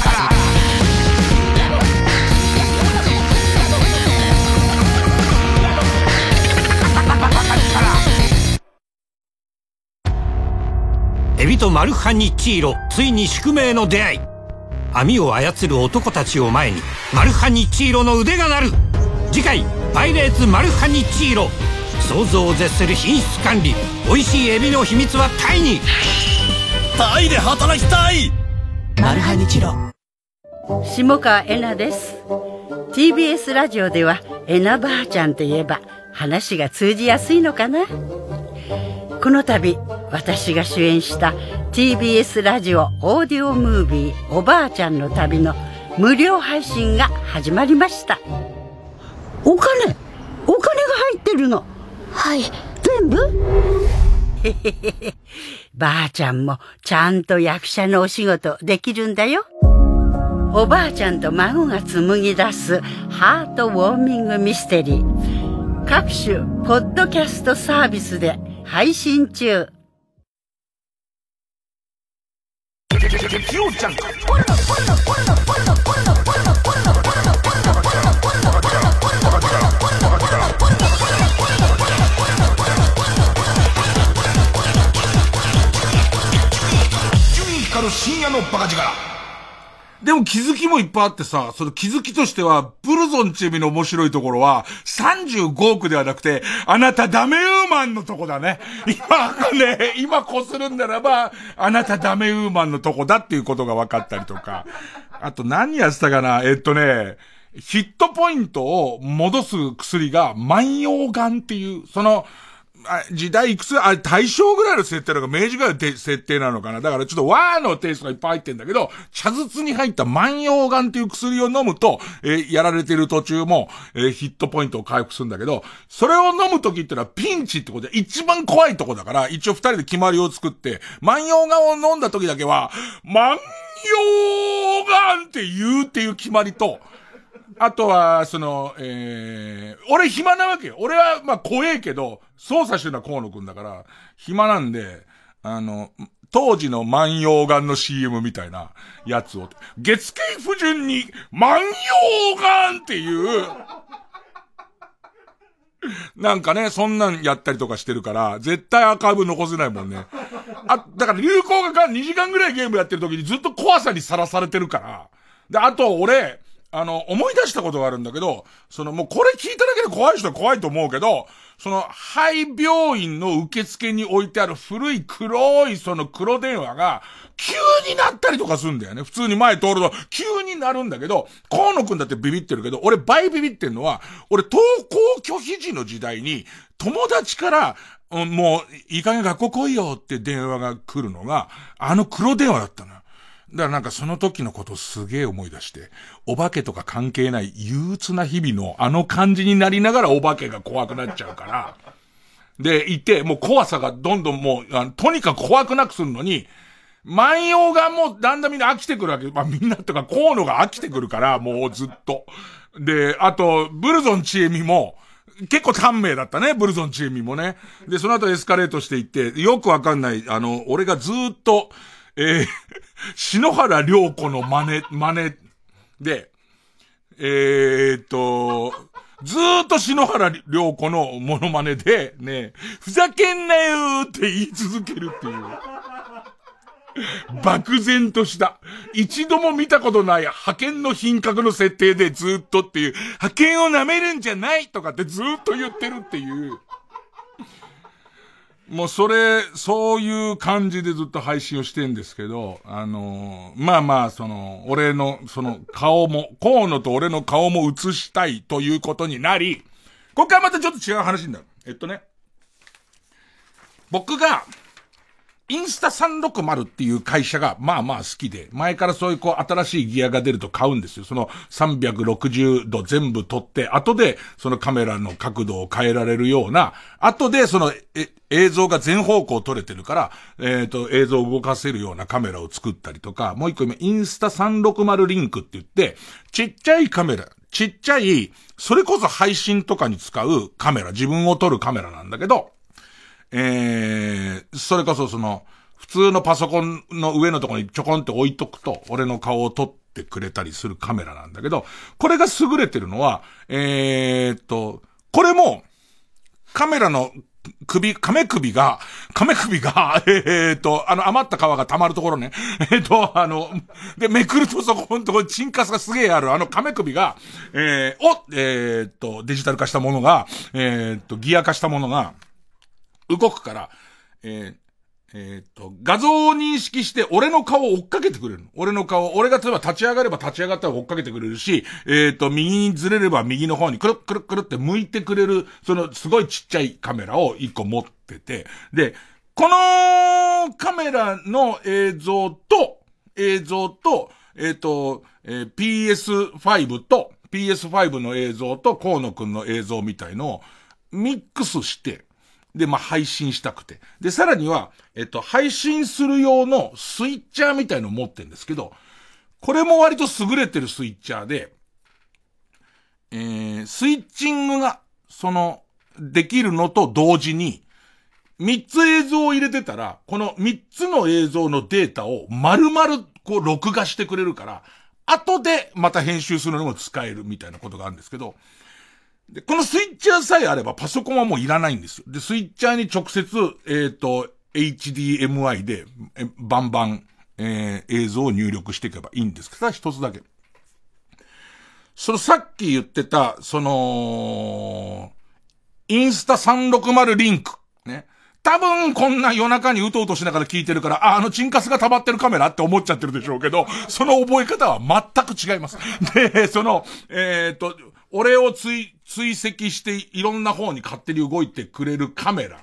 エビとマルハニチーロついに宿命の出会い網を操る男たちを前にマルハニチーロの腕が鳴る。次回「パイレーツマルハニチーロ」想像を絶する品質管理。美味しいエビの秘密はタイに。タイで働きたい！マルハニチロ。下川えなです。TBS ラジオではえなばあちゃんといえば話が通じやすいのかな？この度私が主演した TBS ラジオオーディオムービー「おばあちゃんの旅」の無料配信が始まりました。お金お金が入ってるの。はい。全部？[LAUGHS] ばあちゃんもちゃんと役者のお仕事できるんだよ。おばあちゃんと孫が紡ぎ出すハートウォーミングミステリー。各種ポッドキャストサービスで配信中深夜のバカ力。でも気づきもいっぱいあってさ、その気づきとしては、ブルゾンチェミの面白いところは、35億ではなくて、あなたダメウーマンのとこだね。今ね、今こするんならば、あなたダメウーマンのとこだっていうことが分かったりとか。あと何やってたかなえっとね、ヒットポイントを戻す薬が万葉ガンっていう、その、時代いくつ、あれ、大正ぐらいの設定なのか、明治ぐらいの設定なのかな。だからちょっと和のテイストがいっぱい入ってんだけど、茶筒に入った万葉丸っていう薬を飲むと、えー、やられてる途中も、えー、ヒットポイントを回復するんだけど、それを飲む時ってのはピンチってことで一番怖いとこだから、一応二人で決まりを作って、万葉丸を飲んだ時だけは、万葉丸って言うっていう決まりと、あとは、その、えー、俺暇なわけよ。俺は、まあ、怖えけど、操作してるのは河野くんだから、暇なんで、あの、当時の万葉眼の CM みたいなやつを、月経不順に万葉眼っていう、なんかね、そんなんやったりとかしてるから、絶対アーカイブ残せないもんね。あ、だから流行がか2時間ぐらいゲームやってる時にずっと怖さにさらされてるから。で、あと俺、あの、思い出したことがあるんだけど、そのもうこれ聞いただけで怖い人は怖いと思うけど、その、廃病院の受付に置いてある古い黒いその黒電話が、急になったりとかすんだよね。普通に前通ると、急になるんだけど、河野くんだってビビってるけど、俺倍ビビってんのは、俺登校拒否時の時代に、友達から、もう、いい加減学校来いよって電話が来るのが、あの黒電話だったの。だからなんかその時のことすげえ思い出して、お化けとか関係ない憂鬱な日々のあの感じになりながらお化けが怖くなっちゃうから、で、いて、もう怖さがどんどんもう、とにかく怖くなくするのに、万葉がもうだんだんみんな飽きてくるわけ。まあみんなとか河野が飽きてくるから、もうずっと。で、あと、ブルゾンチエミも、結構短命だったね、ブルゾンチエミもね。で、その後エスカレートしていって、よくわかんない、あの、俺がずっと、えー、篠原涼子の真似、真似で、えー、っと、ずーっと篠原涼子のモノマネで、ね、ふざけんなよーって言い続けるっていう。漠然とした。一度も見たことない派遣の品格の設定でずっとっていう、派遣を舐めるんじゃないとかってずっと言ってるっていう。もうそれ、そういう感じでずっと配信をしてんですけど、あのー、まあまあ、その、俺の、その顔も、河野と俺の顔も映したいということになり、ここからまたちょっと違う話になる。えっとね、僕が、インスタ360っていう会社がまあまあ好きで、前からそういうこう新しいギアが出ると買うんですよ。その360度全部撮って、後でそのカメラの角度を変えられるような、後でその、え、映像が全方向撮れてるから、えっ、ー、と、映像を動かせるようなカメラを作ったりとか、もう一個今、インスタ360リンクって言って、ちっちゃいカメラ、ちっちゃい、それこそ配信とかに使うカメラ、自分を撮るカメラなんだけど、えー、それこそその、普通のパソコンの上のところにちょこんって置いとくと、俺の顔を撮ってくれたりするカメラなんだけど、これが優れてるのは、えー、っと、これも、カメラの首、亀首が、亀首が、えー、っと、あの余った皮が溜まるところね。えー、っと、あの、で、めくるとそこのところチンカスがすげえある、あの亀首が、えー、お、えー、っと、デジタル化したものが、えっと、ギア化したものが、動くから、えー、えっ、と、画像を認識して俺の顔を追っかけてくれる。俺の顔、俺が例えば立ち上がれば立ち上がったら追っかけてくれるし、えっ、と、右にずれれば右の方にくるくるくるって向いてくれる、そのすごいちっちゃいカメラを一個持ってて、で、このカメラの映像と、映像と、えっ、と、えー、PS5 と、PS5 の映像と河野くんの映像みたいのをミックスして、で、まあ、配信したくて。で、さらには、えっと、配信する用のスイッチャーみたいのを持ってるんですけど、これも割と優れてるスイッチャーで、えー、スイッチングが、その、できるのと同時に、三つ映像を入れてたら、この三つの映像のデータを丸々こう録画してくれるから、後でまた編集するのも使えるみたいなことがあるんですけど、で、このスイッチャーさえあればパソコンはもういらないんですよ。で、スイッチャーに直接、えっ、ー、と、HDMI で、バンバン、えー、映像を入力していけばいいんですけど、一つだけ。そのさっき言ってた、その、インスタ360リンク。ね。多分こんな夜中にうとうとしながら聞いてるから、あ、あのチンカスが溜まってるカメラって思っちゃってるでしょうけど、その覚え方は全く違います。で、その、えっ、ー、と、俺を追、追跡していろんな方に勝手に動いてくれるカメラ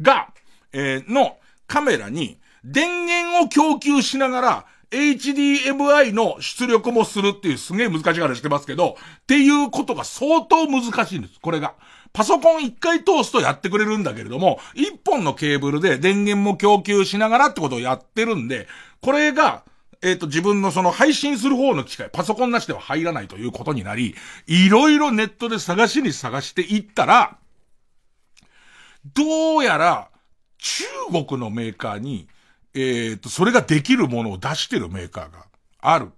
が、えー、のカメラに電源を供給しながら HDMI の出力もするっていうすげえ難しい話してますけど、っていうことが相当難しいんです。これが。パソコン一回通すとやってくれるんだけれども、一本のケーブルで電源も供給しながらってことをやってるんで、これがえっ、ー、と、自分のその配信する方の機械、パソコンなしでは入らないということになり、いろいろネットで探しに探していったら、どうやら、中国のメーカーに、えっ、ー、と、それができるものを出してるメーカーがある。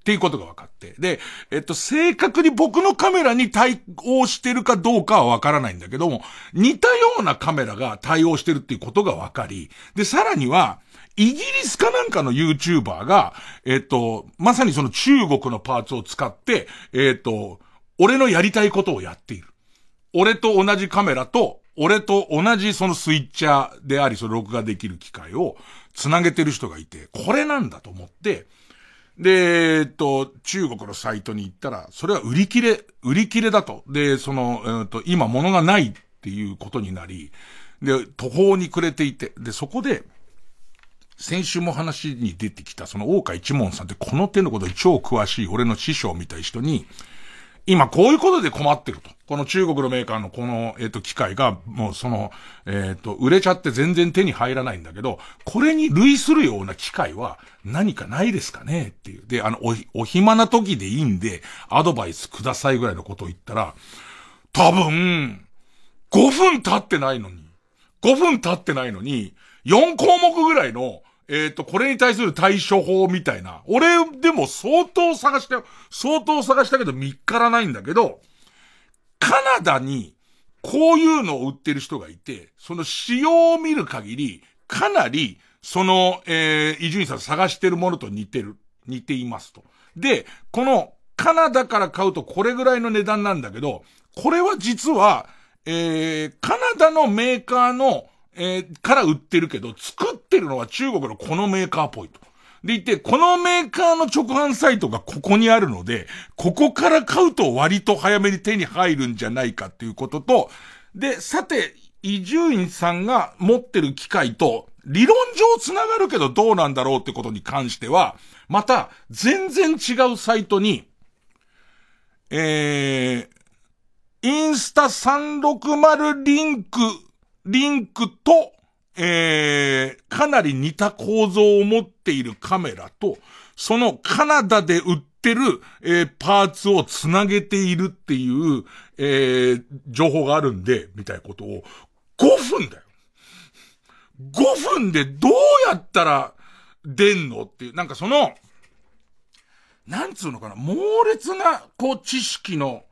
っていうことが分かって。で、えっと、正確に僕のカメラに対応してるかどうかは分からないんだけども、似たようなカメラが対応してるっていうことが分かり、で、さらには、イギリスかなんかの YouTuber が、えっと、まさにその中国のパーツを使って、えっと、俺のやりたいことをやっている。俺と同じカメラと、俺と同じそのスイッチャーであり、その録画できる機械を繋げてる人がいて、これなんだと思って、で、えっと、中国のサイトに行ったら、それは売り切れ、売り切れだと。で、その、えっと、今物がないっていうことになり、で、途方に暮れていて、で、そこで、先週も話に出てきた、その大岡一門さんってこの手のことに超詳しい俺の師匠みたい人に、今こういうことで困ってると。この中国のメーカーのこの、えっ、ー、と、機械が、もうその、えっ、ー、と、売れちゃって全然手に入らないんだけど、これに類するような機械は何かないですかね？っていう。で、あの、お、お暇な時でいいんで、アドバイスくださいぐらいのことを言ったら、多分、5分経ってないのに、5分経ってないのに、4項目ぐらいの、えっ、ー、と、これに対する対処法みたいな。俺でも相当探したよ。相当探したけど見っからないんだけど、カナダにこういうのを売ってる人がいて、その仕様を見る限り、かなり、その、えー、伊集院さん探してるものと似てる、似ていますと。で、この、カナダから買うとこれぐらいの値段なんだけど、これは実は、えー、カナダのメーカーのえー、から売ってるけど、作ってるのは中国のこのメーカーっぽいと。でいて、このメーカーの直販サイトがここにあるので、ここから買うと割と早めに手に入るんじゃないかっていうことと、で、さて、伊集院さんが持ってる機械と理論上繋がるけどどうなんだろうってことに関しては、また、全然違うサイトに、えー、インスタ360リンク、リンクと、えー、かなり似た構造を持っているカメラと、そのカナダで売ってる、えー、パーツをつなげているっていう、えー、情報があるんで、みたいなことを、5分だよ。5分でどうやったら出んのっていう、なんかその、なんつうのかな、猛烈な、こう、知識の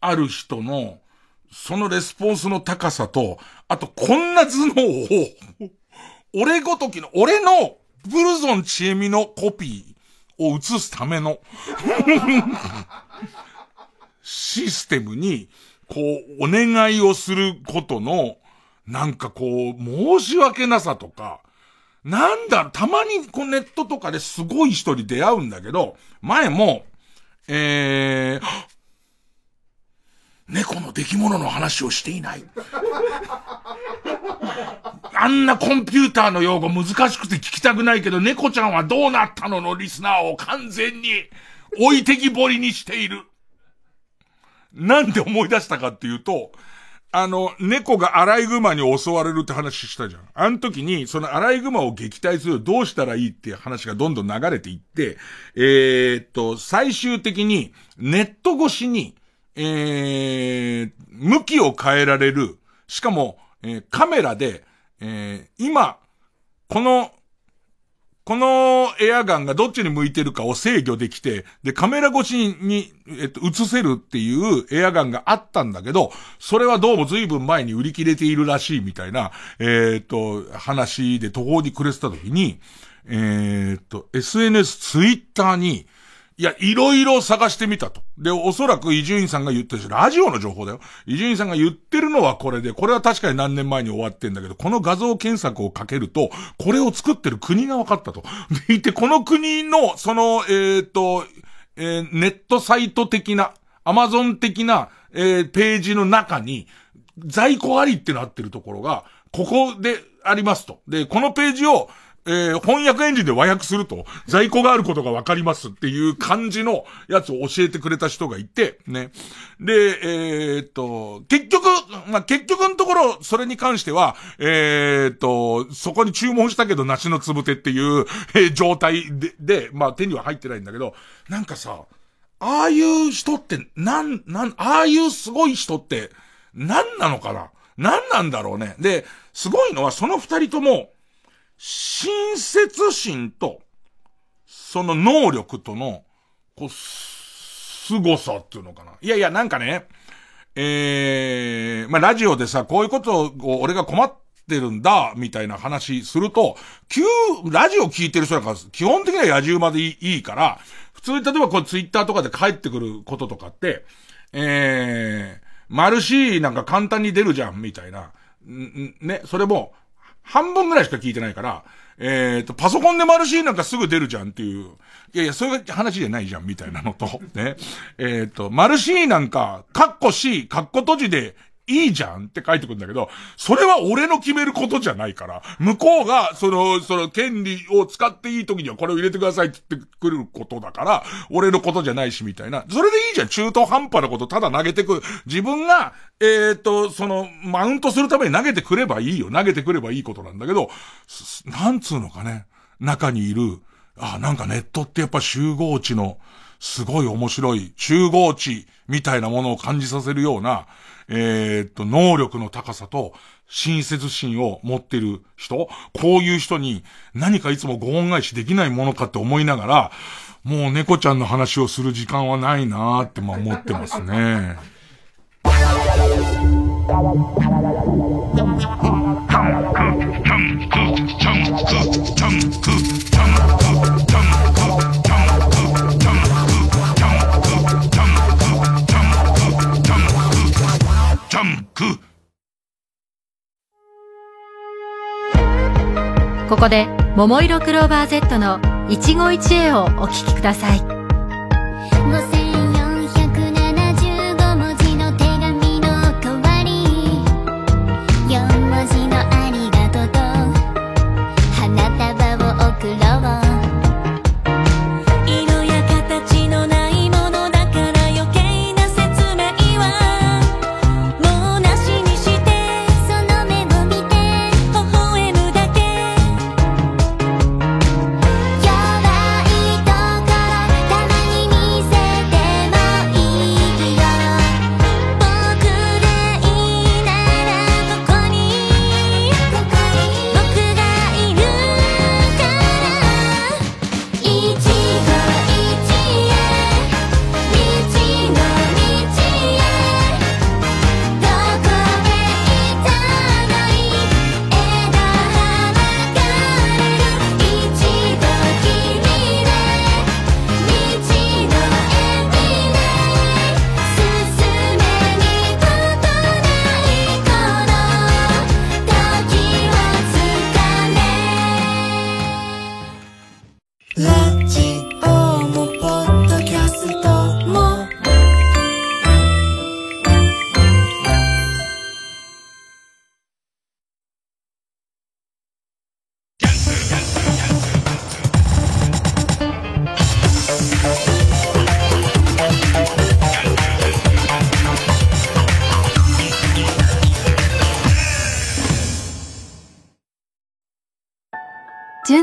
ある人の、そのレスポンスの高さと、あと、こんな頭脳を、俺ごときの、俺の、ブルゾンチエミのコピーを映すためのシステムに、こう、お願いをすることの、なんかこう、申し訳なさとか、なんだ、たまにこうネットとかですごい人に出会うんだけど、前も、えー、猫の出来物の話をしていない。[LAUGHS] あんなコンピューターの用語難しくて聞きたくないけど、猫ちゃんはどうなったののリスナーを完全に置いてきぼりにしている。なんで思い出したかっていうと、あの、猫がアライグマに襲われるって話したじゃん。あの時に、そのアライグマを撃退するどうしたらいいっていう話がどんどん流れていって、えー、っと、最終的に、ネット越しに、えー、向きを変えられる、しかも、えー、カメラで、えー、今、このこのエアガンがどっちに向いてるかを制御できて、で、カメラ越しに、えっと、映せるっていうエアガンがあったんだけど、それはどうも随分前に売り切れているらしいみたいな、えー、っと、話で途方に暮れてた時に、えー、っと、SNS、ツイッターに、いや、いろいろ探してみたと。で、おそらく伊集院さんが言ってるし、ラジオの情報だよ。伊集院さんが言ってるのはこれで、これは確かに何年前に終わってんだけど、この画像検索をかけると、これを作ってる国が分かったと。でいて、この国の、その、えっ、ー、と、えー、ネットサイト的な、アマゾン的な、えー、ページの中に、在庫ありってなってるところが、ここでありますと。で、このページを、えー、翻訳エンジンで和訳すると、在庫があることがわかりますっていう感じのやつを教えてくれた人がいて、ね。で、えー、っと、結局、まあ、結局のところ、それに関しては、えー、っと、そこに注文したけど梨のつぶてっていう、えー、状態で、で、まあ、手には入ってないんだけど、なんかさ、ああいう人って、なん、なん、ああいうすごい人って、何なのかな？何なんだろうね？で、すごいのはその二人とも、親切心と、その能力との、こう、凄さっていうのかな。いやいや、なんかね、ええー、まあ、ラジオでさ、こういうことを俺が困ってるんだ、みたいな話すると、急、ラジオ聞いてる人なんか、基本的には野獣までいいから、普通に例えばこうツイッターとかで帰ってくることとかって、ええー、マルシーなんか簡単に出るじゃん、みたいな。ん、ね、それも、半分ぐらいしか聞いてないから、えっ、ー、と、パソコンでマルシーなんかすぐ出るじゃんっていう。いやいや、そういう話じゃないじゃん、みたいなのと、ね。えっ、ー、と、マルシーなんか、カッコ C、カッコ閉じでいいじゃんって書いてくんだけど、それは俺の決めることじゃないから、向こうが、その、その、権利を使っていい時にはこれを入れてくださいって言ってくることだから、俺のことじゃないし、みたいな。それでいいじゃん。中途半端なことただ投げてく。自分が、えっ、ー、と、その、マウントするために投げてくればいいよ。投げてくればいいことなんだけど、なんつうのかね。中にいる、あ、なんかネットってやっぱ集合値の、すごい面白い集合値みたいなものを感じさせるような、えー、っと、能力の高さと、親切心を持ってる人、こういう人に何かいつもご恩返しできないものかって思いながら、もう猫ちゃんの話をする時間はないなーってまあ思ってますね。[LAUGHS] ここで「桃色クローバー Z」の「一期一会」をお聴きください。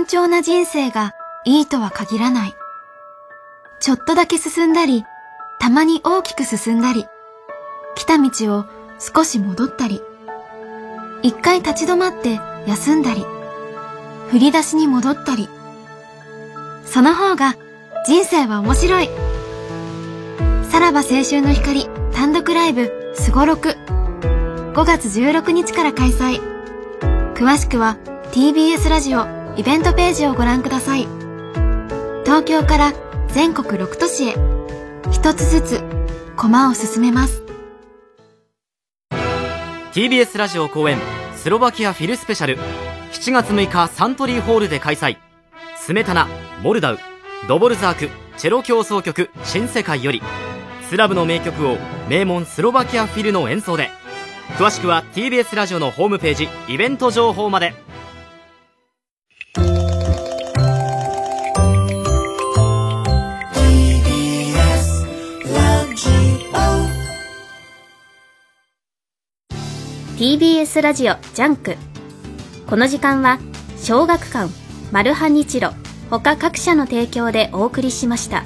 調な人生がいいとは限らない。ちょっとだけ進んだり、たまに大きく進んだり、来た道を少し戻ったり、一回立ち止まって休んだり、振り出しに戻ったり。その方が人生は面白い。さらば青春の光単独ライブすごろく5月16日から開催。詳しくは TBS ラジオイベントページをご覧ください。東京から全国6都市へ。一つずつ駒を進めます。TBS ラジオ公演スロバキアフィルスペシャル。7月6日サントリーホールで開催。スメタナモルダウ。ドボルザークチェロ協奏曲新世界より。スラブの名曲を名門スロバキアフィルの演奏で。詳しくは TBS ラジオのホームページイベント情報まで。TBS ラジオジャンクこの時間は小学館マルハニチロ他各社の提供でお送りしました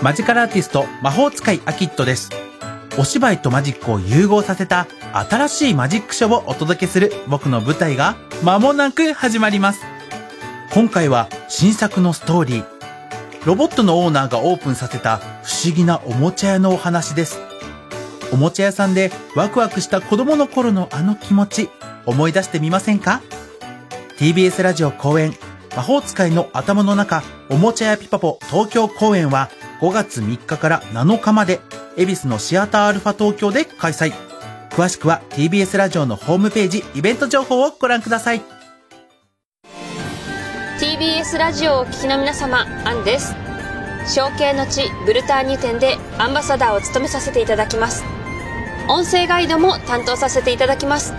マジカルアーティスト魔法使いアキットです。お芝居とマジックを融合させた新しいマジックショーをお届けする僕の舞台が間もなく始まります。今回は新作のストーリー。ロボットのオーナーがオープンさせた不思議なおもちゃ屋のお話です。おもちゃ屋さんでワクワクした子供の頃のあの気持ち思い出してみませんか ?TBS ラジオ公演魔法使いの頭の中おもちゃ屋ピパポ東京公演は5月3日から7日まで恵比寿のシアターアルファ東京で開催。詳しくは TBS ラジオのホームページイベント情報をご覧ください。TBS ラジオをお聞きの皆様アンです。象形の地ブルターニュ店でアンバサダーを務めさせていただきます。音声ガイドも担当させていただきます。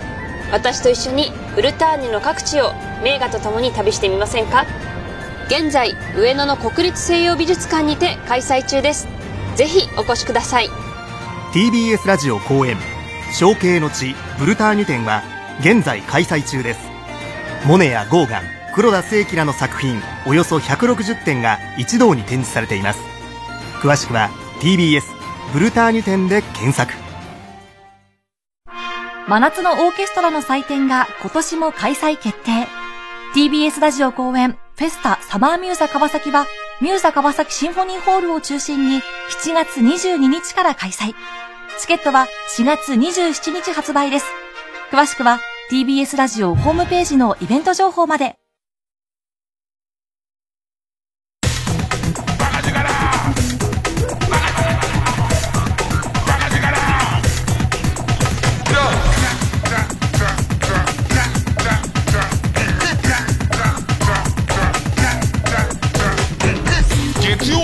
私と一緒にブルターニュの各地を名画とともに旅してみませんか？現在上野の国立西洋美術館にて開催中です。ぜひお越しください。TBS ラジオ公演象形の地ブルターニュ展は現在開催中です。モネやゴーガン黒田清輝らの作品およそ160点が一堂に展示されています。詳しくは TBS ブルターニュ展で検索。真夏のオーケストラの祭典が今年も開催決定。TBS ラジオ公演フェスタサマーミューザ川崎はミューザ川崎シンフォニーホールを中心に7月22日から開催。チケットは4月27日発売です。詳しくは TBS ラジオホームページのイベント情報まで。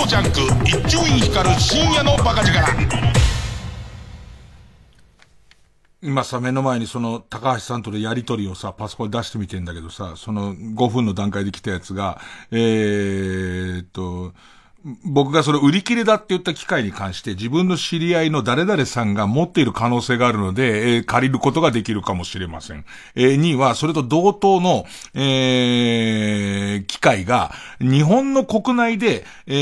月曜ジャンク一丁院光る深夜のバカ力。今さ、目の前にその、高橋さんとのやりとりをさ、パソコン出してみてんだけどさ、その、5分の段階で来たやつが、えーっと、僕がその売り切れだって言った機会に関して自分の知り合いの誰々さんが持っている可能性があるので、えー借りることができるかもしれません。えー、2は、それと同等の、えー機会が、日本の国内で、え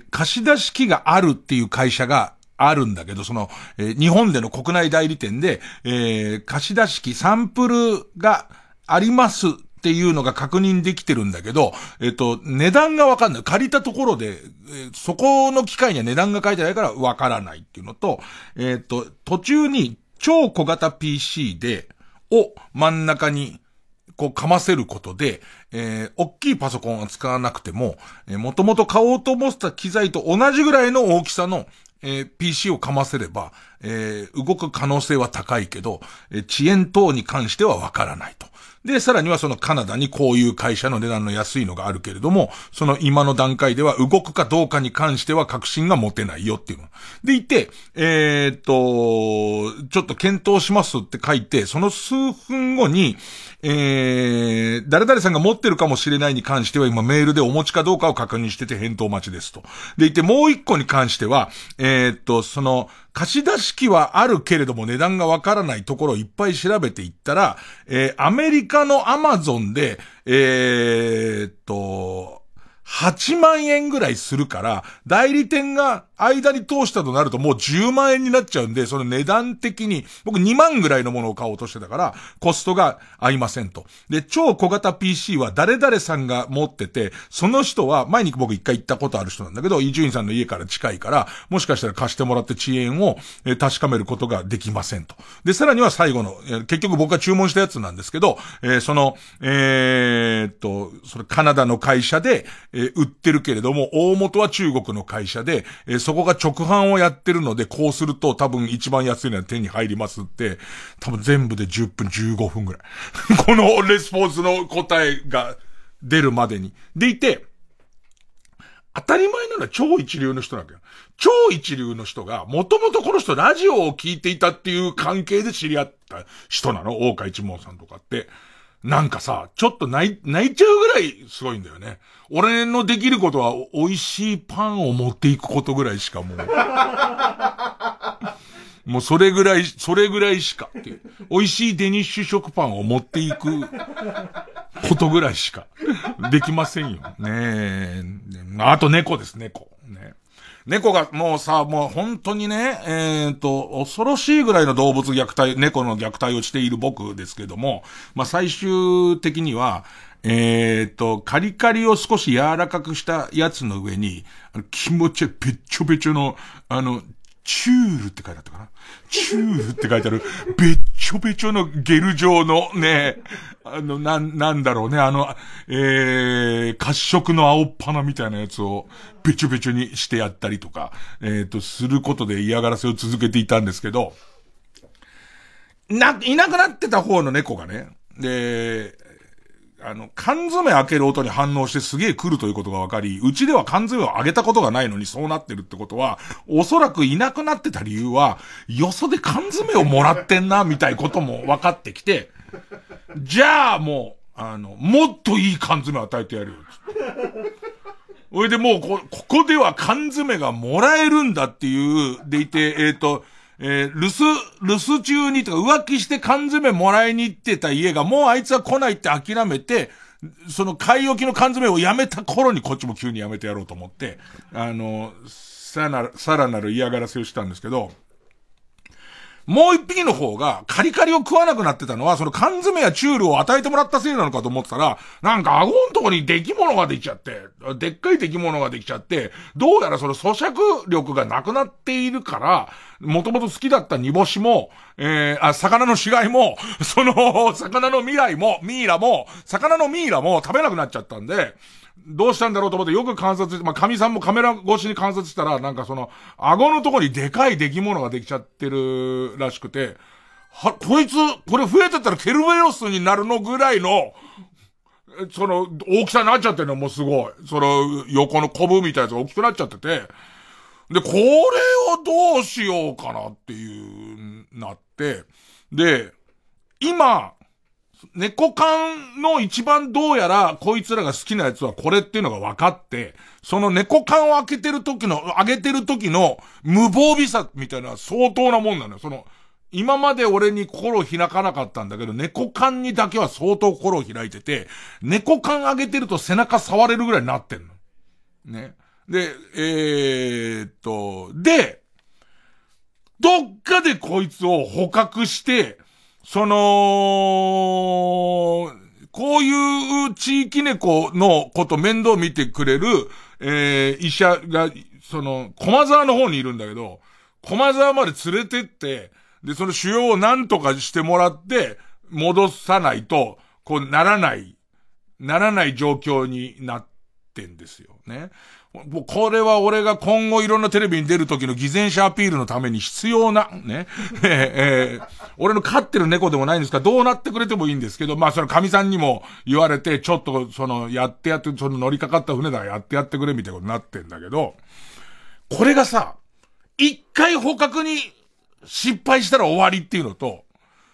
ー貸し出し機があるっていう会社が、あるんだけど、その、えー日本での国内代理店で、えー貸し出し機サンプルがありますっていうのが確認できてるんだけど、えっ、と、値段がわかんない。借りたところで、えそこの機械には値段が書いてないからわからないっていうのと、えっ、と、途中に超小型 PC で、を真ん中に、こう、かませることで、えー、大きいパソコンを使わなくても、えー、もともと買おうと思った機材と同じぐらいの大きさの、えー PC をかませれば、えー動く可能性は高いけど、えー遅延等に関してはわからないと。で、さらにはそのカナダにこういう会社の値段の安いのがあるけれども、その今の段階では動くかどうかに関しては確信が持てないよっていうの。でいて、えー、っと、ちょっと検討しますって書いて、その数分後に、えー、誰々さんが持ってるかもしれないに関しては今メールでお持ちかどうかを確認してて返答待ちですと。でいて、もう一個に関しては、えー、っと、その、貸し出し機はあるけれども値段がわからないところをいっぱい調べていったら、えー、アメリカのアマゾンで、えー、っと、8万円ぐらいするから、代理店が間に通したとなるともう10万円になっちゃうんで、その値段的に、僕2万ぐらいのものを買おうとしてたから、コストが合いませんと。で、超小型 PC は誰々さんが持ってて、その人は、前に僕一回行ったことある人なんだけど、伊集院さんの家から近いから、もしかしたら貸してもらって遅延を、確かめることができませんと。で、さらには最後の、結局僕が注文したやつなんですけど、えー、その、えー、っと、それカナダの会社で、え、売ってるけれども、大元は中国の会社で、え、そこが直販をやってるので、こうすると多分一番安いのは手に入りますって、多分全部で10分15分ぐらい。[LAUGHS] このレスポンスの答えが出るまでに。でいて、当たり前なのは超一流の人なんだよ。超一流の人が、もともとこの人ラジオを聞いていたっていう関係で知り合った人なの大岡一門さんとかって。なんかさ、ちょっと泣い、泣いちゃうぐらいすごいんだよね。俺のできることは美味しいパンを持っていくことぐらいしかもう。[LAUGHS] もうそれぐらい、それぐらいしかっていう。美味しいデニッシュ食パンを持っていくことぐらいしかできませんよ。ねえ。あと猫です、猫。ね。猫がもうさ、もう本当にね、えっ、と、恐ろしいぐらいの動物虐待、猫の虐待をしている僕ですけども、まあ、最終的には、えっ、と、カリカリを少し柔らかくしたやつの上に、気持ちべっちょべちょの、あの、チュールって書いてあったかな？チュールって書いてある、べっちょべちょのゲル状のね、あの、な、なんだろうね、あの、えー、褐色の青っ鼻みたいなやつを、べちょべちょにしてやったりとか、えっ、ー、と、することで嫌がらせを続けていたんですけど、な、いなくなってた方の猫がね、で、あの、缶詰開ける音に反応してすげえ来るということが分かり、うちでは缶詰を開けたことがないのにそうなってるってことは、おそらくいなくなってた理由は、よそで缶詰をもらってんな、みたいことも分かってきて、じゃあもう、あの、もっといい缶詰を与えてやるよ。それでもうこ、ここでは缶詰がもらえるんだっていう、でいて、えっ、ー、と、えー、留守、留守中にとか浮気して缶詰もらいに行ってた家がもうあいつは来ないって諦めて、その買い置きの缶詰をやめた頃にこっちも急にやめてやろうと思って、あの、さらなる、さらなる嫌がらせをしたんですけど、もう一匹の方がカリカリを食わなくなってたのは、その缶詰やチュールを与えてもらったせいなのかと思ってたら、なんか顎のとこに出来物ができちゃって、でっかい出来物ができちゃって、どうやらその咀嚼力がなくなっているから、もともと好きだった煮干しも、えー、あ、魚の死骸も、その、魚の未来も、ミイラも、魚のミイラも食べなくなっちゃったんで、どうしたんだろうと思ってよく観察して、まあ、神さんもカメラ越しに観察したら、なんかその、顎のとこにでかい出来物ができちゃってるらしくて、は、こいつ、これ増えてたらケルベロスになるのぐらいの、その、大きさになっちゃってるのもすごい。その、横のコブみたいなやつが大きくなっちゃってて、で、これをどうしようかなっていう、なって、で、今、猫缶の一番どうやら、こいつらが好きなやつはこれっていうのが分かって、その猫缶を開けてる時の、開けてる時の無防備さみたいな相当なもんなのよ。その、今まで俺に心を開かなかったんだけど、猫缶にだけは相当心を開いてて、猫缶開けてると背中触れるぐらいになってんの。ね。で、えー、っと、で、どっかでこいつを捕獲して、その、こういう地域猫のこと面倒見てくれる、えー、医者が、その、駒沢の方にいるんだけど、駒沢まで連れてって、で、その腫瘍を何とかしてもらって、戻さないと、こうならない、ならない状況になっってんですよ。ね。もうこれは俺が今後いろんなテレビに出る時の偽善者アピールのために必要な、ね。えー、えー、俺の飼ってる猫でもないんですか、どうなってくれてもいいんですけど、まあその神さんにも言われて、ちょっとその、やってやって、その乗りかかった船だからやってやってくれみたいなことになってんだけど、これがさ、一回捕獲に失敗したら終わりっていうのと、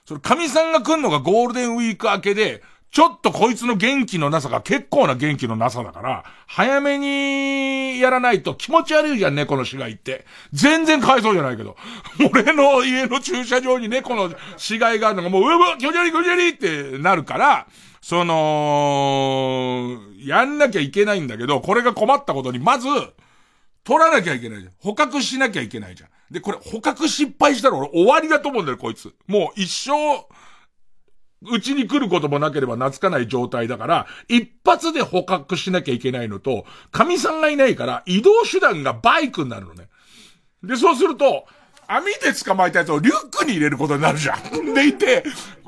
その神さんが来んのがゴールデンウィーク明けで、ちょっとこいつの元気のなさが結構な元気のなさだから、早めにやらないと気持ち悪いじゃん、猫の死骸って。全然かわいそうじゃないけど。[LAUGHS] 俺の家の駐車場に猫の死骸があるのがもう、うわ、気持ち悪い気持ち悪いってなるから、その、やんなきゃいけないんだけど、これが困ったことに、まず、取らなきゃいけないじゃん。捕獲しなきゃいけないじゃん。で、これ捕獲失敗したら俺終わりだと思うんだよ、こいつ。もう一生、うちに来ることもなければ懐かない状態だから、一発で捕獲しなきゃいけないのと、神さんがいないから移動手段がバイクになるのね。で、そうすると、網で捕まえたやつをリュックに入れることになるじゃん。でいて、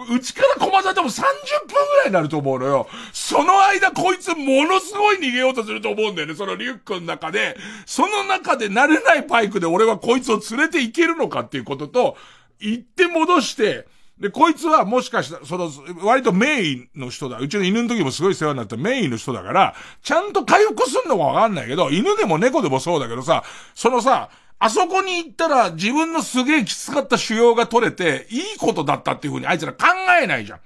うちから駒沢でも30分ぐらいになると思うのよ。その間こいつものすごい逃げようとすると思うんだよね。そのリュックの中で。その中で慣れないバイクで俺はこいつを連れて行けるのかっていうことと、行って戻して、で、こいつはもしかしたら、その、割とメインの人だ。うちの犬の時もすごい世話になったメインの人だから、ちゃんと回復すんのかわかんないけど、犬でも猫でもそうだけどさ、そのさ、あそこに行ったら自分のすげえきつかった腫瘍が取れて、いいことだったっていうふうにあいつら考えないじゃん。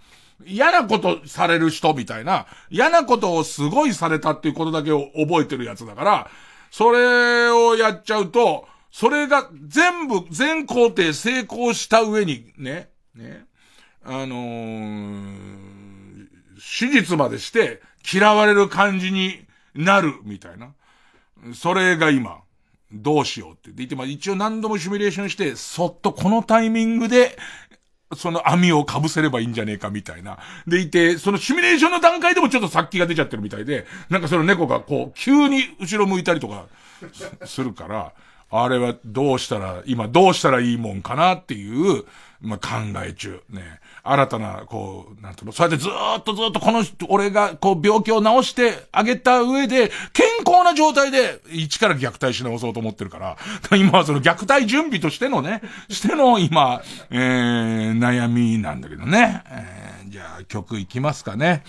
嫌なことされる人みたいな、嫌なことをすごいされたっていうことだけを覚えてるやつだから、それをやっちゃうと、それが全部、全工程成功した上に、ね、ね、あのー、手術までして嫌われる感じになるみたいな。それが今。どうしようって。で、言って、まあ一応何度もシミュレーションして、そっとこのタイミングで、その網を被せればいいんじゃねえかみたいな。でいて、そのシミュレーションの段階でもちょっと殺気が出ちゃってるみたいで、なんかその猫がこう、急に後ろ向いたりとか、するから、あれはどうしたら、今どうしたらいいもんかなっていう、まあ、考え中。ね。新たな、こう、なんていうの、そうやってずっとずっとこの人、俺が、こう、病気を治してあげた上で、健康な状態で、一から虐待し直そうと思ってるから、[LAUGHS] 今はその虐待準備としてのね、しての今、えー、悩みなんだけどね。えー、じゃあ曲いきますかね。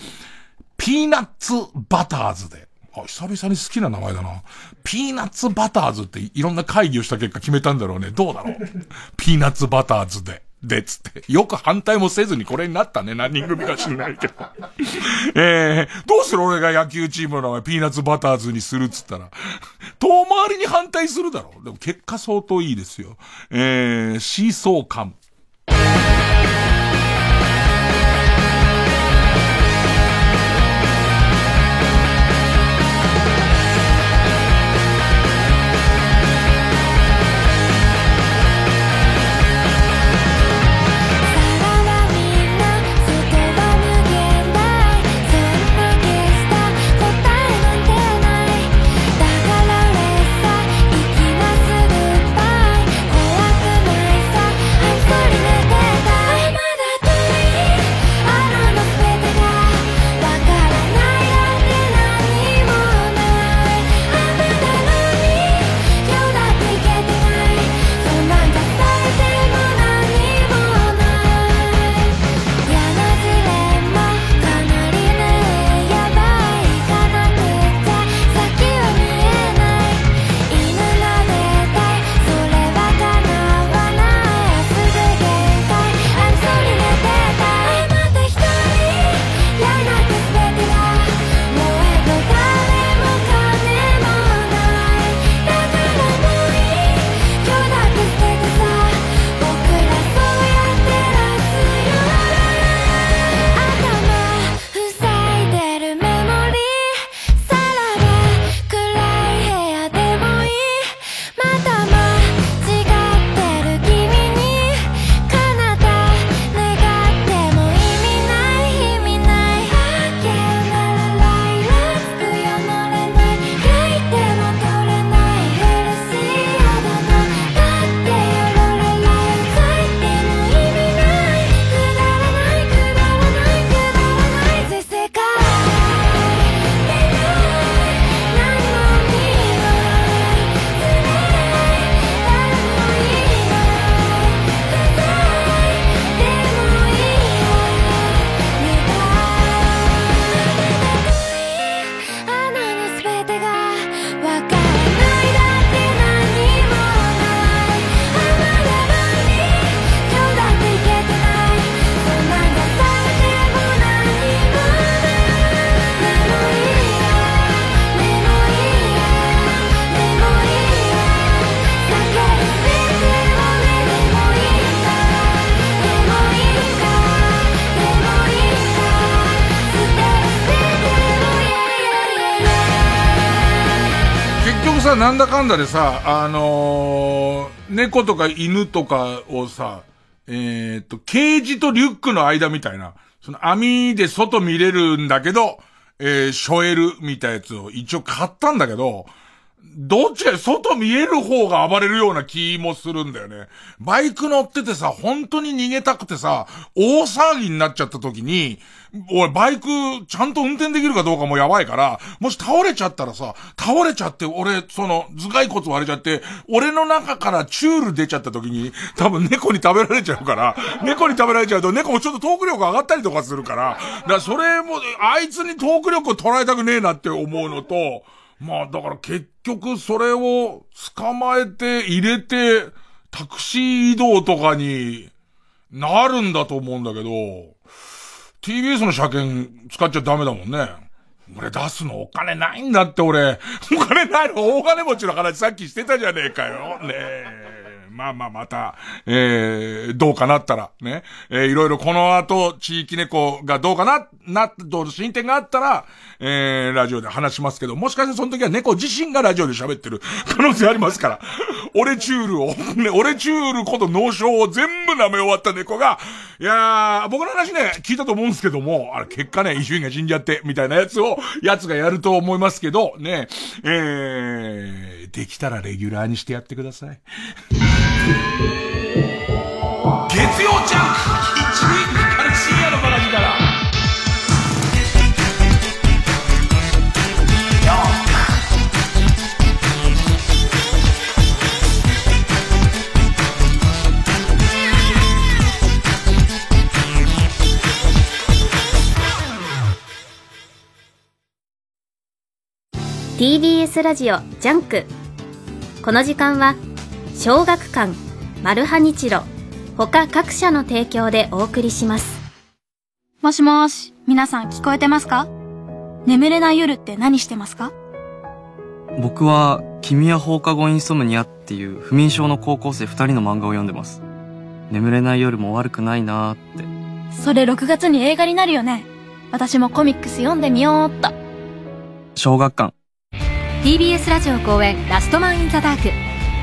ピーナッツバターズで。あ、久々に好きな名前だな。ピーナッツバターズっていろんな会議をした結果決めたんだろうね。どうだろう。ピーナッツバターズで。で、つって。よく反対もせずにこれになったね。何人組か知らないけど。[LAUGHS] えー、どうする俺が野球チームの名前ピーナッツバターズにするっつったら。遠回りに反対するだろう。でも結果相当いいですよ。えー、シーソー感。なんだかんだでさ、あのー、猫とか犬とかをさ、えっ、と、ケージとリュックの間みたいな、その網で外見れるんだけど、えー、ショエルみたいなやつを一応買ったんだけど、どっちか外見える方が暴れるような気もするんだよね。バイク乗っててさ、本当に逃げたくてさ、大騒ぎになっちゃった時に、俺バイクちゃんと運転できるかどうかもやばいから、もし倒れちゃったらさ、倒れちゃって俺、その頭蓋骨割れちゃって、俺の中からチュール出ちゃった時に、多分猫に食べられちゃうから、猫に食べられちゃうと猫もちょっとトーク力上がったりとかするから、だからそれも、あいつにトーク力を捉えたくねえなって思うのと、まあだから結局それを捕まえて入れてタクシー移動とかになるんだと思うんだけど、TBS の車検使っちゃダメだもんね。俺出すのお金ないんだって俺。お金ないの大金持ちの話さっきしてたじゃねえかよ。ねえ。まあまあまた、えー、どうかなったら、ね。えー、いろいろこの後、地域猫がどうかな、な、どう進展があったら、えー、ラジオで話しますけど、もしかしてその時は猫自身がラジオで喋ってる [LAUGHS] 可能性ありますから。俺チュールを、ね、俺チュールこと脳症を全部舐め終わった猫が、いやー、僕の話ね、聞いたと思うんですけども、あれ結果ね、伊集院が死んじゃって、みたいなやつを、やつがやると思いますけど、ね、えー、できたらレギュラーにしてやってください。月曜ジャンク。一から深夜のバカ力 TBS ラジオジャンク。この時間は小学館マルハニチロ他各社の提供でお送りします。もしもし皆さん聞こえてますか？眠れない夜って何してますか？僕は「君は放課後インソムニア」っていう不眠症の高校生2人の漫画を読んでます。眠れない夜も悪くないなーって。それ6月に映画になるよね。私もコミックス読んでみようっと。小学館。TBS ラジオ公演「ラストマン・イン・ザ・ダーク」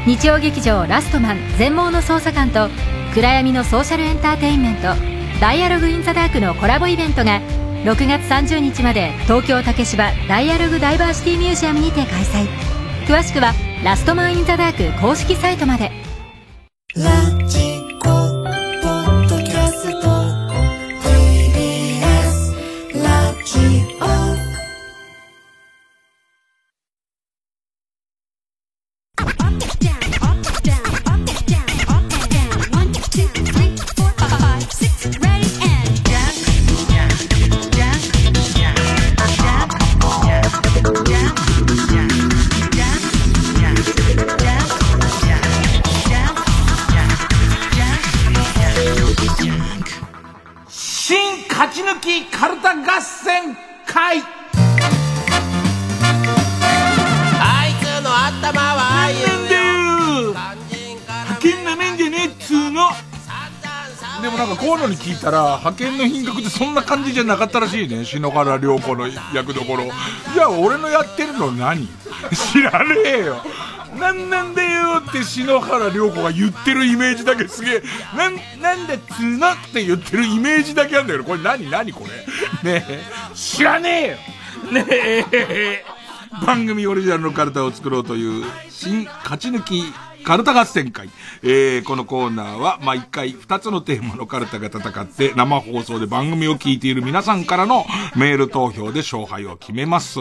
日曜劇場「ラストマン全盲の捜査官」と暗闇のソーシャルエンターテインメント「ダイアログ・イン・ザ・ダーク」のコラボイベントが6月30日まで東京竹芝ダイアログダイバーシティミュージアムにて開催。詳しくは「ラストマン・イン・ザ・ダーク」公式サイトまで。派遣の品格ってそんな感じじゃなかったらしいね。篠原涼子の役どころ。じゃあ俺のやってるの何？[LAUGHS] 知らねえよ。なんなんだよって篠原涼子が言ってるイメージだけすげえ、なん、なんだっつーのって言ってるイメージだけあるんだけど、これ何？何これ？ねえ、知らねえよ。ねえ、[LAUGHS] 番組オリジナルのカルタを作ろうという新勝ち抜きカルタ合戦会。えー、このコーナーは毎回2つのテーマのカルタが戦って生放送で番組を聞いている皆さんからのメール投票で勝敗を決めます。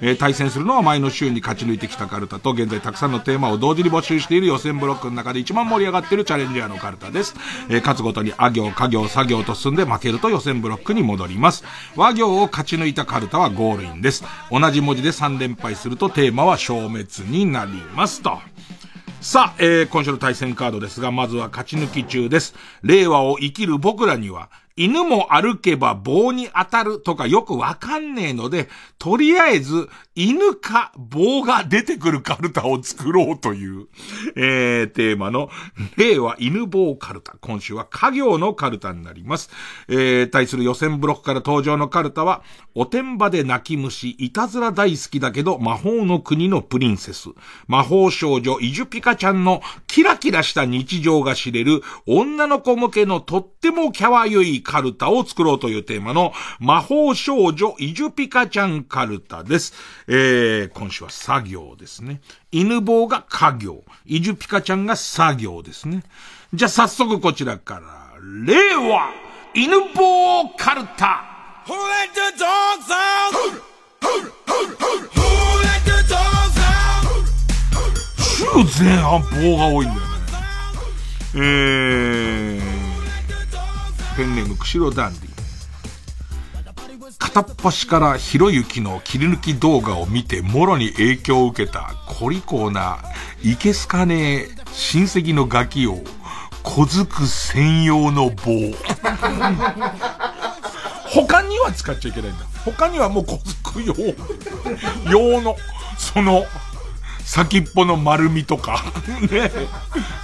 えー、対戦するのは前の週に勝ち抜いてきたカルタと現在たくさんのテーマを同時に募集している予選ブロックの中で一番盛り上がっているチャレンジャーのカルタです。えー、勝つごとにあ行、家行、作業と進んで負けると予選ブロックに戻ります。和行を勝ち抜いたカルタはゴールインです。同じ文字で3連敗するとテーマは消滅になりますと。さあ、えー、今週の対戦カードですが、まずは勝ち抜き中です。令和を生きる僕らには、犬も歩けば棒に当たるとかよくわかんねえので、とりあえず犬か棒が出てくるカルタを作ろうという、えー、テーマの、令和犬棒カルタ。今週は家業のカルタになります。えー、対する予選ブロックから登場のカルタは、おてんばで泣き虫、いたずら大好きだけど魔法の国のプリンセス、魔法少女イジュピカちゃんのキラキラした日常が知れる女の子向けのとってもキャワユイカルタを作ろうというテーマの魔法少女イジュピカちゃんカルタです。えー、今週は作業ですね。犬棒が家業。イジュピカちゃんが作業ですね。じゃあ早速こちらから、令和犬棒カルタ Who let the dogs out? 週前半棒が多いんだよね。えー、ペンネーム、釧路ダンディ。片っ端からひろゆきの切り抜き動画を見てもろに影響を受けたコリコーないけすかねえ親戚のガキを小づく専用の棒。他には使っちゃいけないんだ。他にはもう小づく用、用の、その、先っぽの丸みとかね、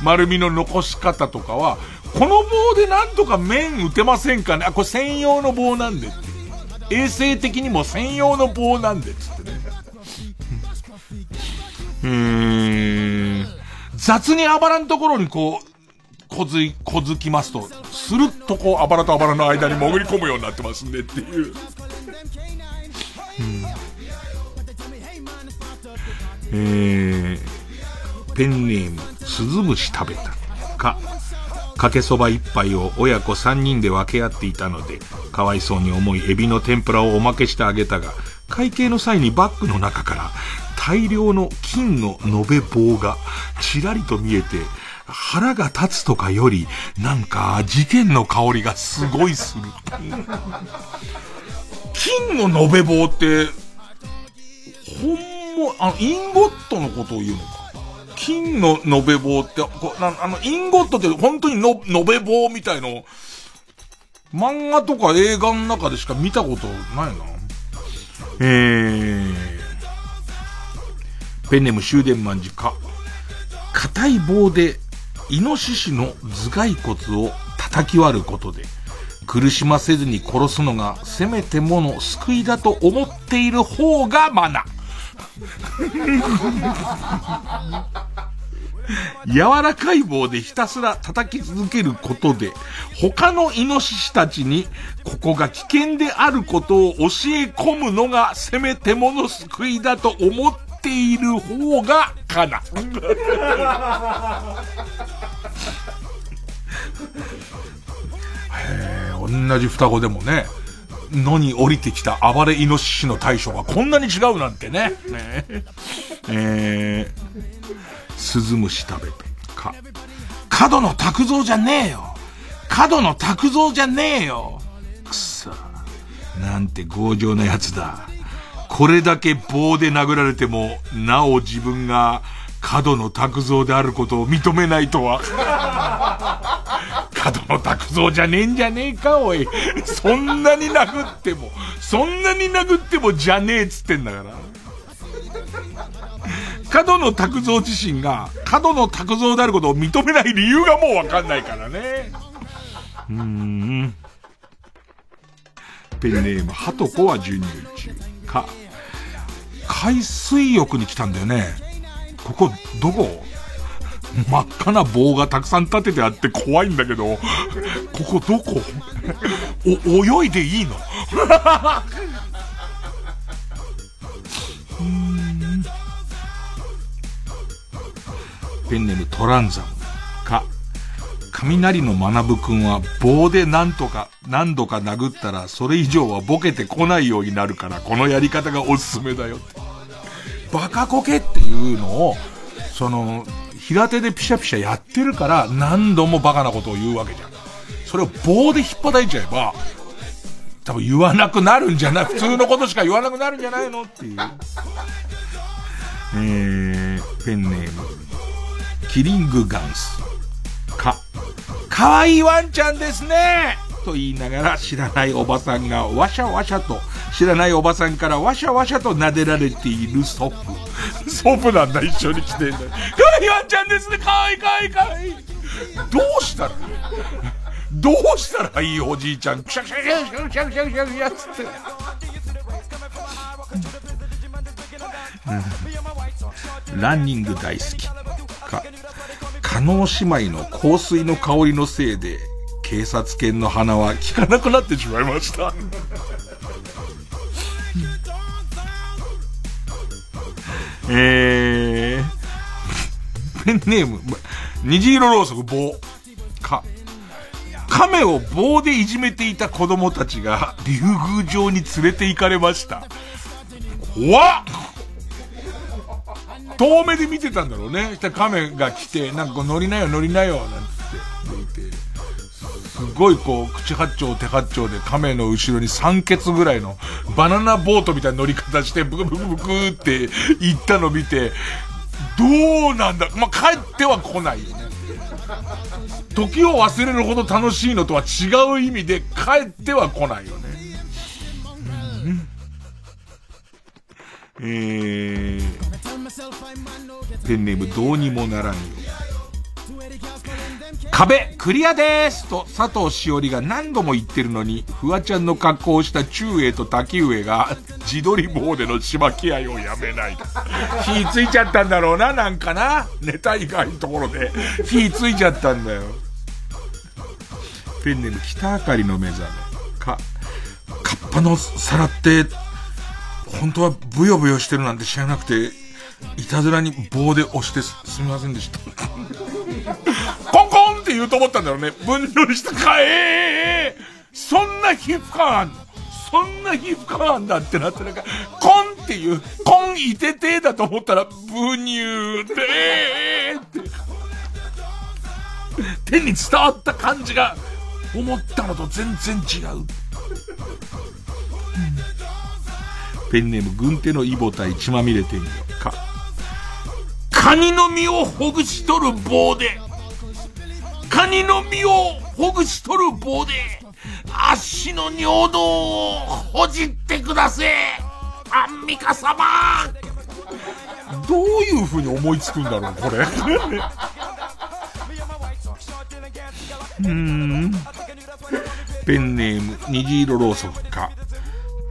丸みの残し方とかは、この棒でなんとか面打てませんかね？あ、これ専用の棒なんで。衛生的にも専用の棒なんで、つってね。うーん。雑にあばらんところにこう、小づ、小づきますと、スルッとこう、あばらとあばらの間に潜り込むようになってますんでっていう。うんえー、ペンネーム、スズムシ食べた。か、かけそば一杯を親子三人で分け合っていたので、かわいそうに思いエビの天ぷらをおまけしてあげたが、会計の際にバッグの中から大量の金の延べ棒がちらりと見えて、腹が立つとかより、なんか事件の香りがすごいする。金の延べ棒って、ほんも、あの、インゴットのことを言うのか？金の延べ棒って、こあの、インゴットって本当にの、延べ棒みたいの、漫画とか映画の中でしか見たことないな。えー、ペンネム終電万事か。硬い棒で、イノシシの頭蓋骨を叩き割ることで、苦しませずに殺すのがせめてもの救いだと思っている方がマナ。[LAUGHS] 柔らかい棒でひたすら叩き続けることで、他のイノシシたちに、ここが危険であることを教え込むのが、せめてもの救いだと思っている方が、かな。へえ、同じ双子でもね、野に降りてきた暴れイノシシの対処がこんなに違うなんてね。ねえー、スズムシ食べて、か、角の拓造じゃねえよ角の拓造じゃねえよくそ。なんて強情な奴だ。これだけ棒で殴られても、なお自分が角の拓造であることを認めないとは。角野拓造じゃねえんじゃねえか、おい。そんなに殴っても、そんなに殴ってもじゃねえっつってんだから。角野拓造自身が、角野拓造であることを認めない理由がもうわかんないからね。うーん。ペンネーム、ハトコは授乳中。か、海水浴に来たんだよね。ここ、どこ？[LAUGHS] 真っ赤な棒がたくさん立ててあって怖いんだけど、ここどこ？お、泳いでいいの？[LAUGHS] ペンネームトランザム。か、雷の学ぶくんは棒でなんとか、何度か殴ったらそれ以上はボケてこないようになるからこのやり方がおすすめだよって。バカコケっていうのを、その、平手でピシャピシャやってるから何度もバカなことを言うわけじゃん。それを棒で引っ叩いちゃえば、多分言わなくなるんじゃない、普通のことしか言わなくなるんじゃないのっていう。えー、ペンネーム、キリングガンス。か、かわいいワンちゃんですねと言いながら知らないおばさんがわしゃわしゃと、知らないおばさんからわしゃわしゃと撫でられている祖父。祖父なんだ、一緒に来てんだ。かわいワンちゃんですね、かわいいかわいいかわいい。どうしたらどうしたらいいおじいちゃん、くしゃくしゃくしゃくしゃくしゃくしゃくしゃつって。う、ランニング大好き。か、加納姉妹の香水の香りのせいで、警察犬の鼻は効かなくなってしまいました。[LAUGHS] えー、ペンネーム、虹色ろうそく棒。か、亀を棒でいじめていた子供たちが竜宮城に連れて行かれました。怖っ遠目で見てたんだろうね。したら亀が来て、なんか乗りなよ乗りなよ、なんつっ、て、すごいこう、口八丁手八丁で亀の後ろに三ケツぐらいのバナナボートみたいな乗り方して、ブクブクブクって行ったの見て、どうなんだ？まあ、帰っては来ないよね。時を忘れるほど楽しいのとは違う意味で帰っては来ないよね。うんえー、ペンネームどうにもならんよ。壁、クリアですと佐藤しおりが何度も言ってるのに、フワちゃんの格好をした中英と滝上が自撮り棒でのしばき合いをやめない。火ついちゃったんだろうな、なんかな。ネタ以外のところで。火ついちゃったんだよ。ペンネーム北あかりの目覚め。か、カッパの皿って、本当はブヨブヨしてるなんて知らなくて、いたずらに棒で押してすみませんでした。コンコンって言うと思ったんだろうね。分類したかええそんな皮膚感あんそんな皮膚感あんだってなってなんか、コンっていう、コンいててだと思ったら、ブニューでえーって。手に伝わった感じが、思ったのと全然違う。ペンネーム、軍手のイボ対血まみれてんよ。か。カニの実をほぐし取る棒で、カニの実をほぐし取る棒で、足の尿道をほじってくだせアンミカ様どういう風に思いつくんだろう、これ。[LAUGHS] うーん。ペンネーム、虹色ろうそくか。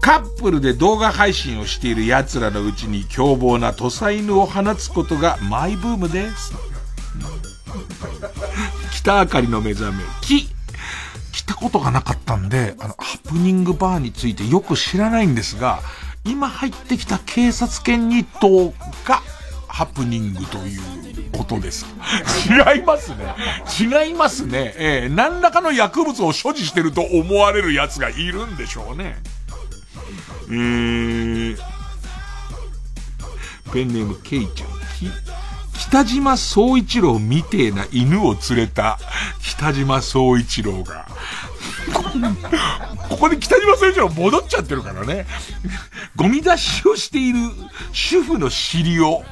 カップルで動画配信をしている奴らのうちに凶暴な土佐犬を放つことがマイブームです。北あかりの目覚め、木。来たことがなかったんで、あの、ハプニングバーについてよく知らないんですが、今入ってきた警察犬2頭がハプニングということです。違いますね。違いますね。えー何らかの薬物を所持してると思われる奴がいるんでしょうね。えー、ペンネームケイちゃん。き北島総一郎みてえな犬を連れた北島総一郎が、こ [LAUGHS] こで北島総一郎戻っちゃってるからね。ゴミ出しをしている主婦の尻を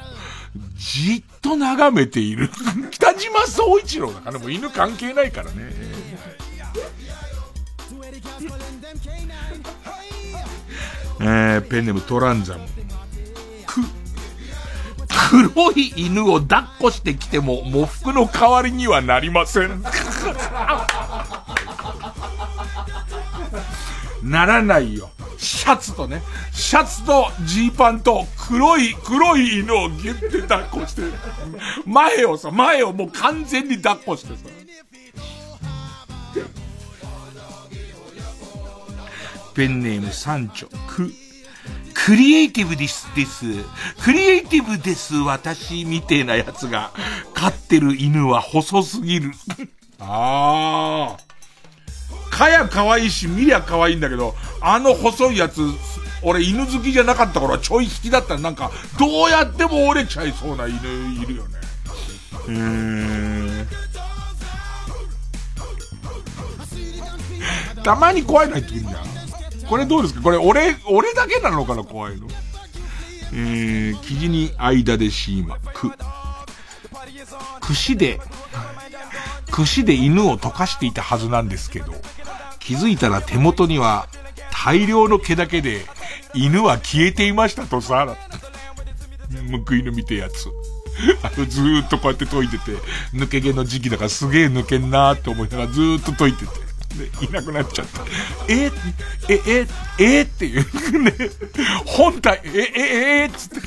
じっと眺めている。[LAUGHS] 北島総一郎だからもう犬関係ないからね。えー、ペンネームトランザム。く、黒い犬を抱っこしてきても、喪服の代わりにはなりません。ならないよ。シャツとね、シャツとジーパンと黒い、黒い犬をギュッて抱っこして、前をさ、前をもう完全に抱っこしてさ。ペンネームサンチョ、ク、クリエイティブです、です。クリエイティブです、私、みてえなやつが、飼ってる犬は細すぎる。[LAUGHS] ああ。かや可愛いし、見りゃ可愛いんだけど、あの細いやつ、俺犬好きじゃなかった頃はちょい引きだったらなんか、どうやっても折れちゃいそうな犬いるよね。うーん。たまに怖いの入ってくるじゃん。これどうですか？これ俺、俺だけなのかな？怖いの。えー、生地に間でシーマ、く。串で、串で犬を溶かしていたはずなんですけど、気づいたら手元には大量の毛だけで犬は消えていましたとさ、報いの見てやつ。ずーっとこうやって解いてて、抜け毛の時期だからすげえ抜けんなーって思いながらずーっと解いてて。で、いなくなっちゃった。ええ、え、え、っていう。ね、本体、え、え、え、つって。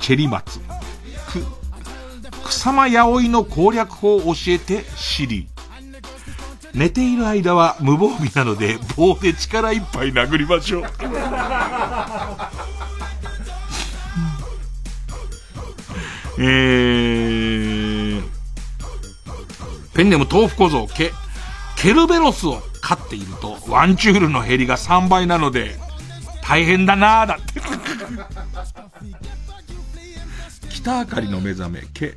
チェリマツ。く、草間彌生の攻略法を教えて、シリ。寝ている間は無防備なので棒で力いっぱい殴りましょう。えー、ペンネーム豆腐小僧、ケ、ケルベロスを飼っていると、ワンチュールの減りが3倍なので、大変だなーだって。[LAUGHS] 北あかりの目覚め、ケ、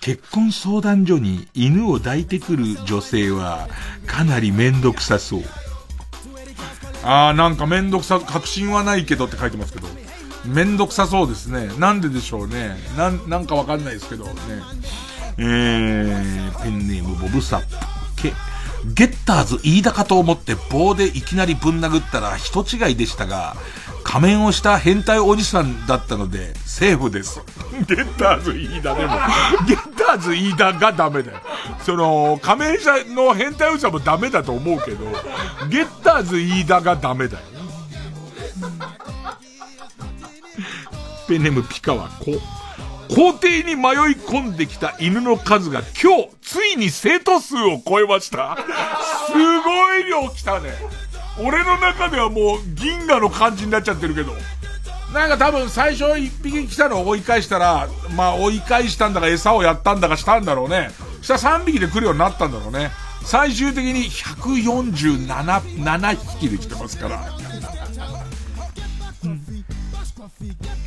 結婚相談所に犬を抱いてくる女性は、かなりめんどくさそう。あー、なんかめんどくさ、確信はないけどって書いてますけど。めんどくさそうですね。なんででしょうね。なん、なんかわかんないですけどね。えー、ペンネームボブサップ。け、ゲッターズ飯田かと思って棒でいきなりぶん殴ったら人違いでしたが、仮面をした変態おじさんだったので、セーフです。ゲッターズ飯田でも、ゲッターズ飯田がダメだよ。その、仮面者の変態おじさんもダメだと思うけど、ゲッターズ飯田がダメだよ。ペンネームピカはこ、校庭に迷い込んできた犬の数が今日、ついに生徒数を超えました。すごい量来たね。俺の中ではもう銀河の感じになっちゃってるけど。なんか多分最初一匹来たのを追い返したら、まあ追い返したんだか餌をやったんだかしたんだろうね。したら3匹で来るようになったんだろうね。最終的に147、7匹で来てますから。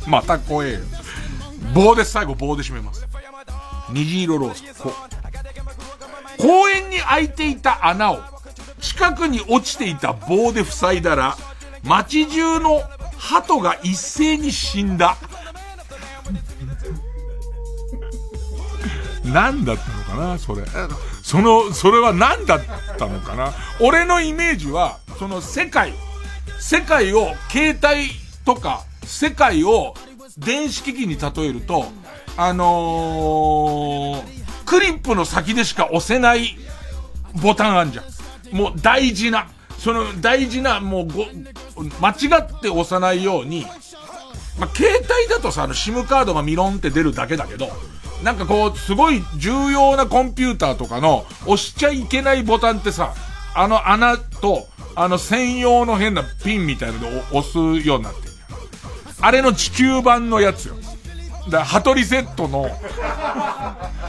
また怖えよ。棒で最後棒で締めます。虹色ロース。こ公園に開いていた穴を近くに落ちていた棒で塞いだら、街中の鳩が一斉に死んだ。何だったのかなそれ。その、それは何だったのかな俺のイメージは、その世界、世界を携帯とか、世界を電子機器に例えると、あのー、クリップの先でしか押せないボタンあんじゃん。もう大事な、その大事な、もうご、間違って押さないように、まあ、携帯だとさ、あの、SIM カードがミロンって出るだけだけど、なんかこう、すごい重要なコンピューターとかの押しちゃいけないボタンってさ、あの穴と、あの専用の変なピンみたいなので押すようになってる。あれの地球版のやつよ。だハトリセットの、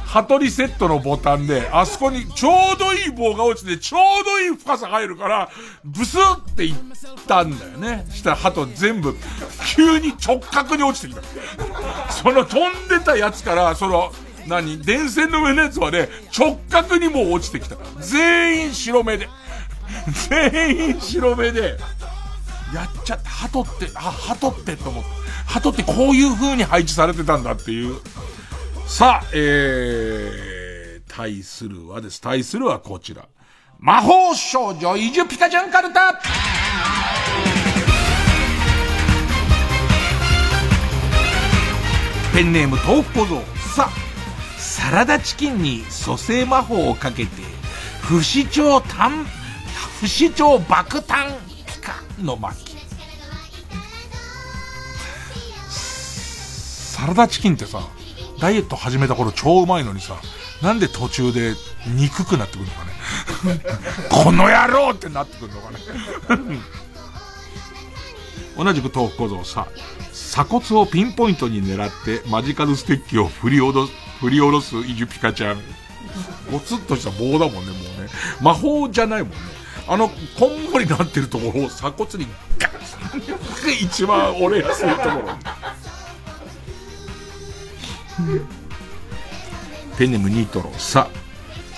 ハトリセットのボタンで、あそこにちょうどいい棒が落ちて、ちょうどいい深さ入るから、ブスっていったんだよね。したらハト全部、急に直角に落ちてきた。その飛んでたやつから、その、何電線の上のやつはね、直角にもう落ちてきた。全員白目で。全員白目で。やっちゃって、鳩って、あ、鳩ってと思って。鳩ってこういう風に配置されてたんだっていう。さあ、えー、対するはです。対するはこちら。魔法少女イジュピカジャンカルタペンネーム豆腐小僧。さあ、サラダチキンに蘇生魔法をかけて、不死鳥炭、不死鳥爆弾ピカの巻。サラダチキンってさ、ダイエット始めた頃超うまいのにさ、なんで途中で憎くなってくるのかね。[LAUGHS] この野郎ってなってくるのかね。[LAUGHS] 同じく豆腐小僧さ、鎖骨をピンポイントに狙ってマジカルステッキを振り下ろす、振り下ろすイジュピカちゃん。ゴツッとした棒だもんね、もうね。魔法じゃないもんね。あの、こんもりなってるところを鎖骨にガッ一番折れやすいところペネムニトロ、さ、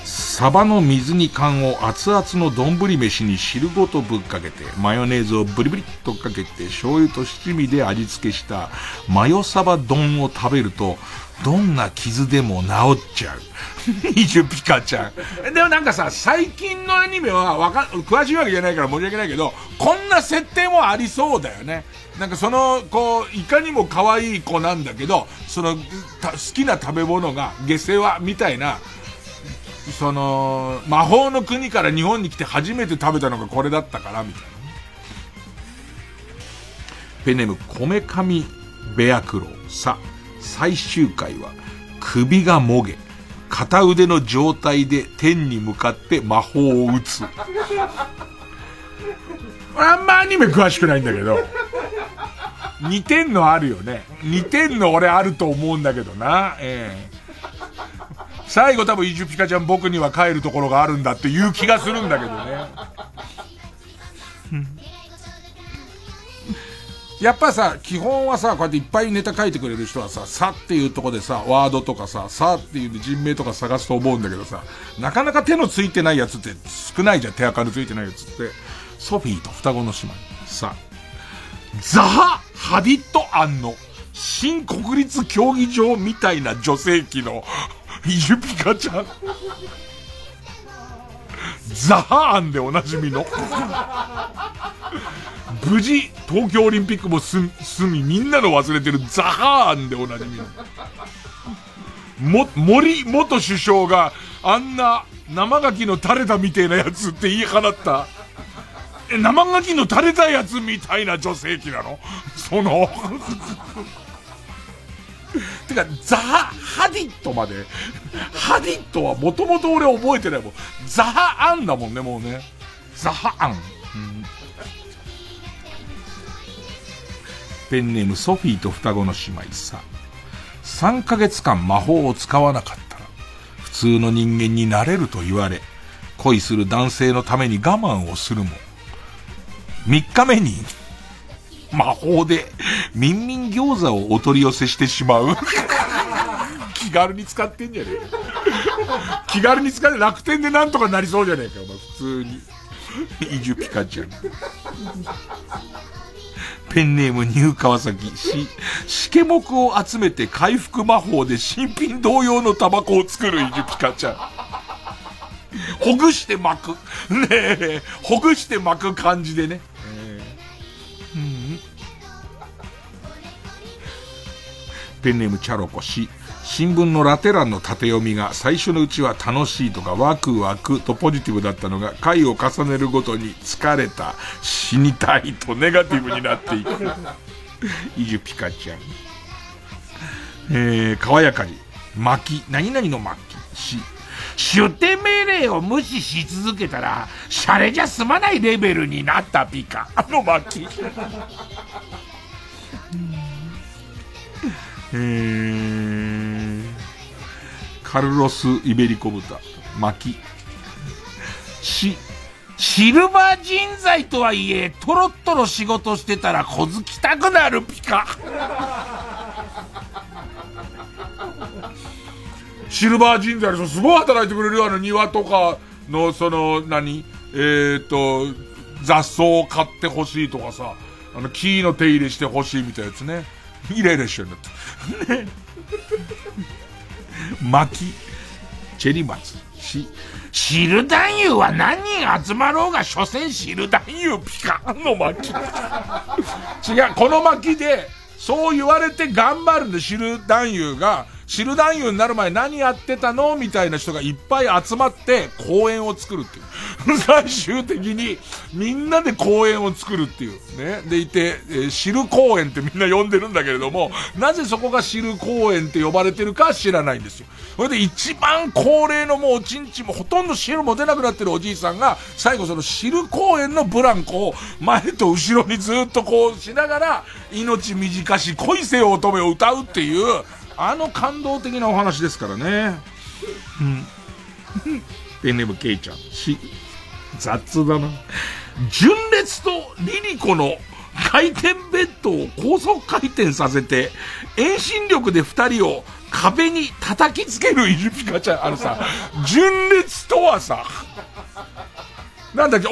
サバの水煮缶を熱々の丼飯に汁ごとぶっかけて、マヨネーズをブリブリっとかけて、醤油と七味で味付けしたマヨサバ丼を食べると、どんな傷でも治っちゃう。[LAUGHS] イジュピカちゃん。でもなんかさ、最近のアニメはわか、詳しいわけじゃないから申し訳ないけど、こんな設定もありそうだよね。なんかその、こう、いかにも可愛い子なんだけど、その、好きな食べ物が下世話みたいな、その、魔法の国から日本に来て初めて食べたのがこれだったから、みたいな。ペネム、こめかみベアクロさ、最終回は、首がもげ、片腕の状態で天に向かって魔法を打つ。[LAUGHS] あんまアニメ詳しくないんだけど、似てんのあるよね。似てんの俺あると思うんだけどな。ええ最後多分イジュピカちゃん僕には帰るところがあるんだっていう気がするんだけどね。やっぱさ、基本はさ、こうやっていっぱいネタ書いてくれる人はさ、さっていうとこでさ、ワードとかさ、さっていう人名とか探すと思うんだけどさ、なかなか手のついてないやつって少ないじゃん、手垢のついてないやつって。ソフィーと双子の姉妹。さ、ザハ・ハディット案の新国立競技場みたいな女性器のイジュピカちゃん。ザハ案でおなじみの。無事、東京オリンピックも済み、みんなの忘れてるザハーンでおなじみの。も、森元首相があんな生牡蠣の垂れたみたいなやつって言い放った。生牡蠣の垂れたやつみたいな女性器なの？そのてか、ザハ、ハディットまで。ハディットはもともと俺覚えてないもん。ザハアンだもんね、もうね。ザハアン。うんペンネームソフィーと双子の姉妹さ。3ヶ月間魔法を使わなかったら、普通の人間になれると言われ、恋する男性のために我慢をするも、3日目に、魔法で、ミンミン餃子をお取り寄せしてしまう。[LAUGHS] 気軽に使ってんじゃねえか。気軽に使って楽天でなんとかなりそうじゃねえか、お前、普通に。イジュピカちゃん。ペンネームニュー川崎し、しけ目を集めて回復魔法で新品同様のタバコを作るイジュピカちゃん。ほぐして巻く。ねえ、ほぐして巻く感じでね。ペンネームチャロコし、新聞のラテ欄の縦読みが最初のうちは楽しいとかワクワクとポジティブだったのが回を重ねるごとに疲れた、死にたいとネガティブになっていく。[LAUGHS] イジュピカちゃん。えー、爽やかに、巻き、何々の巻き、し、出店命令を無視し続けたら、シャレじゃ済まないレベルになったピカ。あの巻き。えー、カルロス・イベリコ豚、巻き。し、シルバー人材とはいえ、トロットロ仕事してたら小づきたくなるピカ。[LAUGHS] シルバー人材でしょすごい働いてくれるよ、あの庭とかの、その、何？えっ、ー、と、雑草を買ってほしいとかさ、あの、木の手入れしてほしいみたいなやつね。イライラしちゃうんだって。ね。巻き、チェリマツ、し、汁男優は何人集まろうが、所詮汁男優ピカンの巻き。違う、この巻きで、そう言われて頑張るんで、汁男優が、知る男優になる前何やってたのみたいな人がいっぱい集まって公演を作るっていう。[LAUGHS] 最終的にみんなで公演を作るっていう。ね。でいて、えー、知る公演ってみんな呼んでるんだけれども、なぜそこが知る公演って呼ばれてるか知らないんですよ。それで一番高齢のもうおちんちもほとんど汁も出なくなってるおじいさんが、最後その知る公演のブランコを前と後ろにずっとこうしながら、命短し恋せよ乙女を歌うっていう、あの感動的なお話ですからね。うん。ペンネームケイちゃん。し、雑だな。純烈とリリコの回転ベッドを高速回転させて、遠心力で二人を壁に叩きつけるイルピカちゃん。あのさ、純烈とはさ、なんだっけ、お、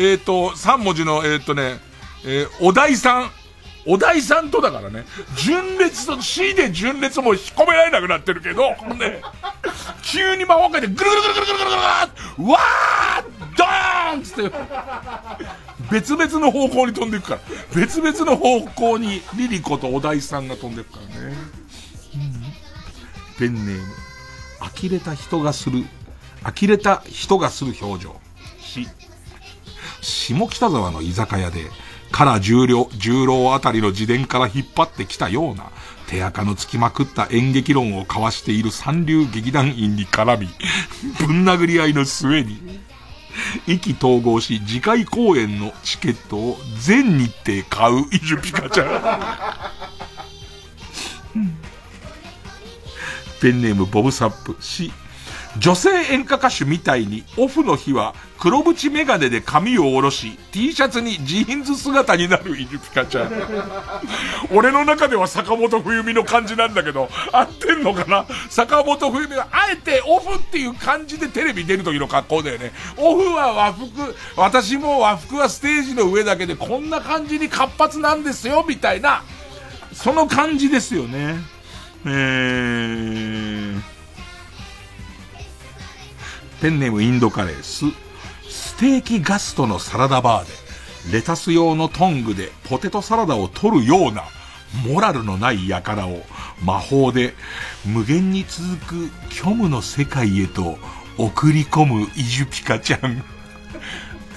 えっ、ー、と、三文字の、えっ、ー、とね、えー、お題さん。お題さんとだからね、純烈と C で純烈も引っ込められなくなってるけど、ね、急に魔法界でぐるぐるぐるぐるぐるぐるぐるわードーンつって、別々の方向に飛んでいくから。別々の方向にリリコとお題さんが飛んでいくからね。うん、ペンネーム。呆れた人がする、呆れた人がする表情。し、下北沢の居酒屋で、から重量、重郎あたりの自伝から引っ張ってきたような、手垢のつきまくった演劇論を交わしている三流劇団員に絡み、[LAUGHS] ぶん殴り合いの末に、意気統合し、次回公演のチケットを全日程買うイジュピカちゃん。[LAUGHS] ペンネームボブサップ。し、女性演歌歌手みたいにオフの日は黒縁メガネで髪を下ろし T シャツにジーンズ姿になるイルピカちゃん。[LAUGHS] 俺の中では坂本冬美の感じなんだけど、合ってんのかな？坂本冬美はあえてオフっていう感じでテレビ出る時の格好だよね。オフは和服、私も和服はステージの上だけでこんな感じに活発なんですよ、みたいな、その感じですよね。えーペンネームインドカレース、ステーキガストのサラダバーで、レタス用のトングでポテトサラダを取るような、モラルのない輩を魔法で無限に続く虚無の世界へと送り込むイジュピカちゃん。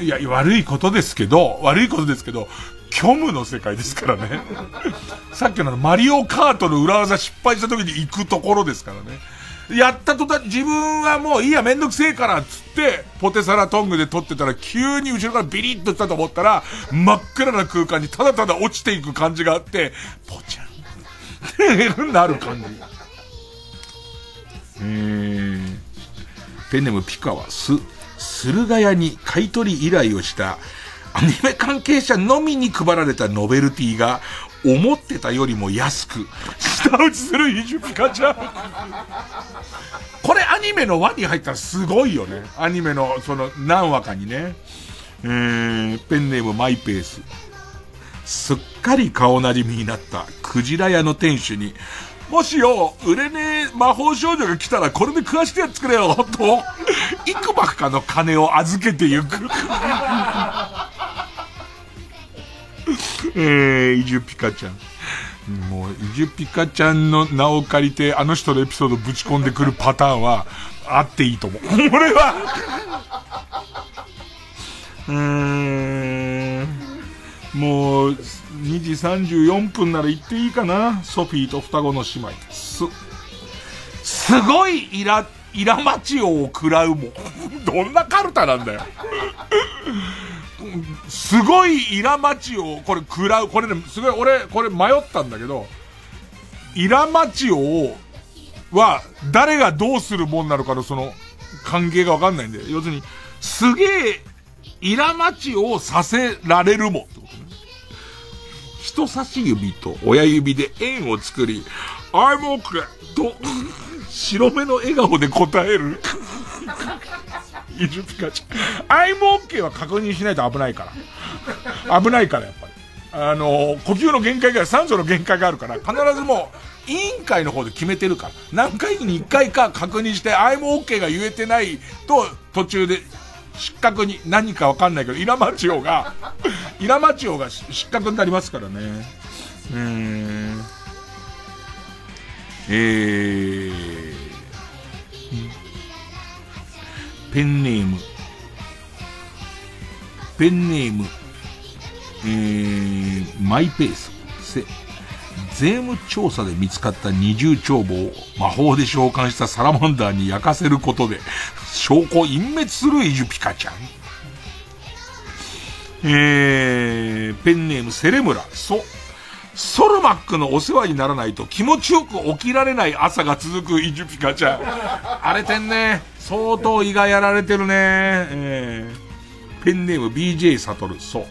いや、悪いことですけど、悪いことですけど、虚無の世界ですからね。さっきのマリオカートの裏技失敗した時に行くところですからね。やった途端、自分はもういいや、めんどくせえから、つって、ポテサラトングで撮ってたら、急に後ろからビリッとしたと思ったら、真っ暗な空間にただただ落ちていく感じがあって、ポチャンってなる感じ。えー、ペンネムピカは、す、駿河屋に買い取り依頼をした、アニメ関係者のみに配られたノベルティが、思ってたよりも安く、舌打ちするイジュピカちゃん。これアニメの輪に入ったらすごいよね。アニメのその何話かにね。えー、ペンネームマイペース。すっかり顔なじみになったクジラ屋の店主に、もしよ、売れねえ魔法少女が来たらこれで食わしてやってくれよ、と、幾ばくかの金を預けてゆく。えー、イジュピカちゃん。もう、イジュピカちゃんの名を借りて、あの人のエピソードぶち込んでくるパターンは、あっていいと思う。[LAUGHS] 俺はうーん。もう、2時34分なら行っていいかな。ソフィーと双子の姉妹。す、すごいイラ、イラマチを食らうもん。[LAUGHS] どんなカルタなんだよ。すごいイラマチを、これ食らう、これね、すごい、俺、これ迷ったんだけど、イラマチオは、誰がどうするもんなのかのその、関係がわかんないんで、要するに、すげえ、イラマチをさせられるもん。人差し指と親指で円を作り、I'm OK! と、白目の笑顔で答える。イルピカちゃん。アイムオッケーは確認しないと危ないから。危ないから、やっぱり。あの、呼吸の限界が、酸素の限界があるから、必ずもう、委員会の方で決めてるから。何回に1回か確認して、アイムオッケーが言えてないと、途中で失格に、何かわかんないけど、イラマチオが、イラマチオが失格になりますからね。うーん。えー、ペンネーム、ペンネーム、えー、マイペース、せ、税務調査で見つかった二重帳簿を魔法で召喚したサラマンダーに焼かせることで、証拠隠滅するイジュピカちゃん。えー、ペンネームセレムラ、そ、ソルマックのお世話にならないと気持ちよく起きられない朝が続くイジュピカちゃん。荒れてんね。相当胃がやられてるね。えー、ペンネーム BJ サトル、そう。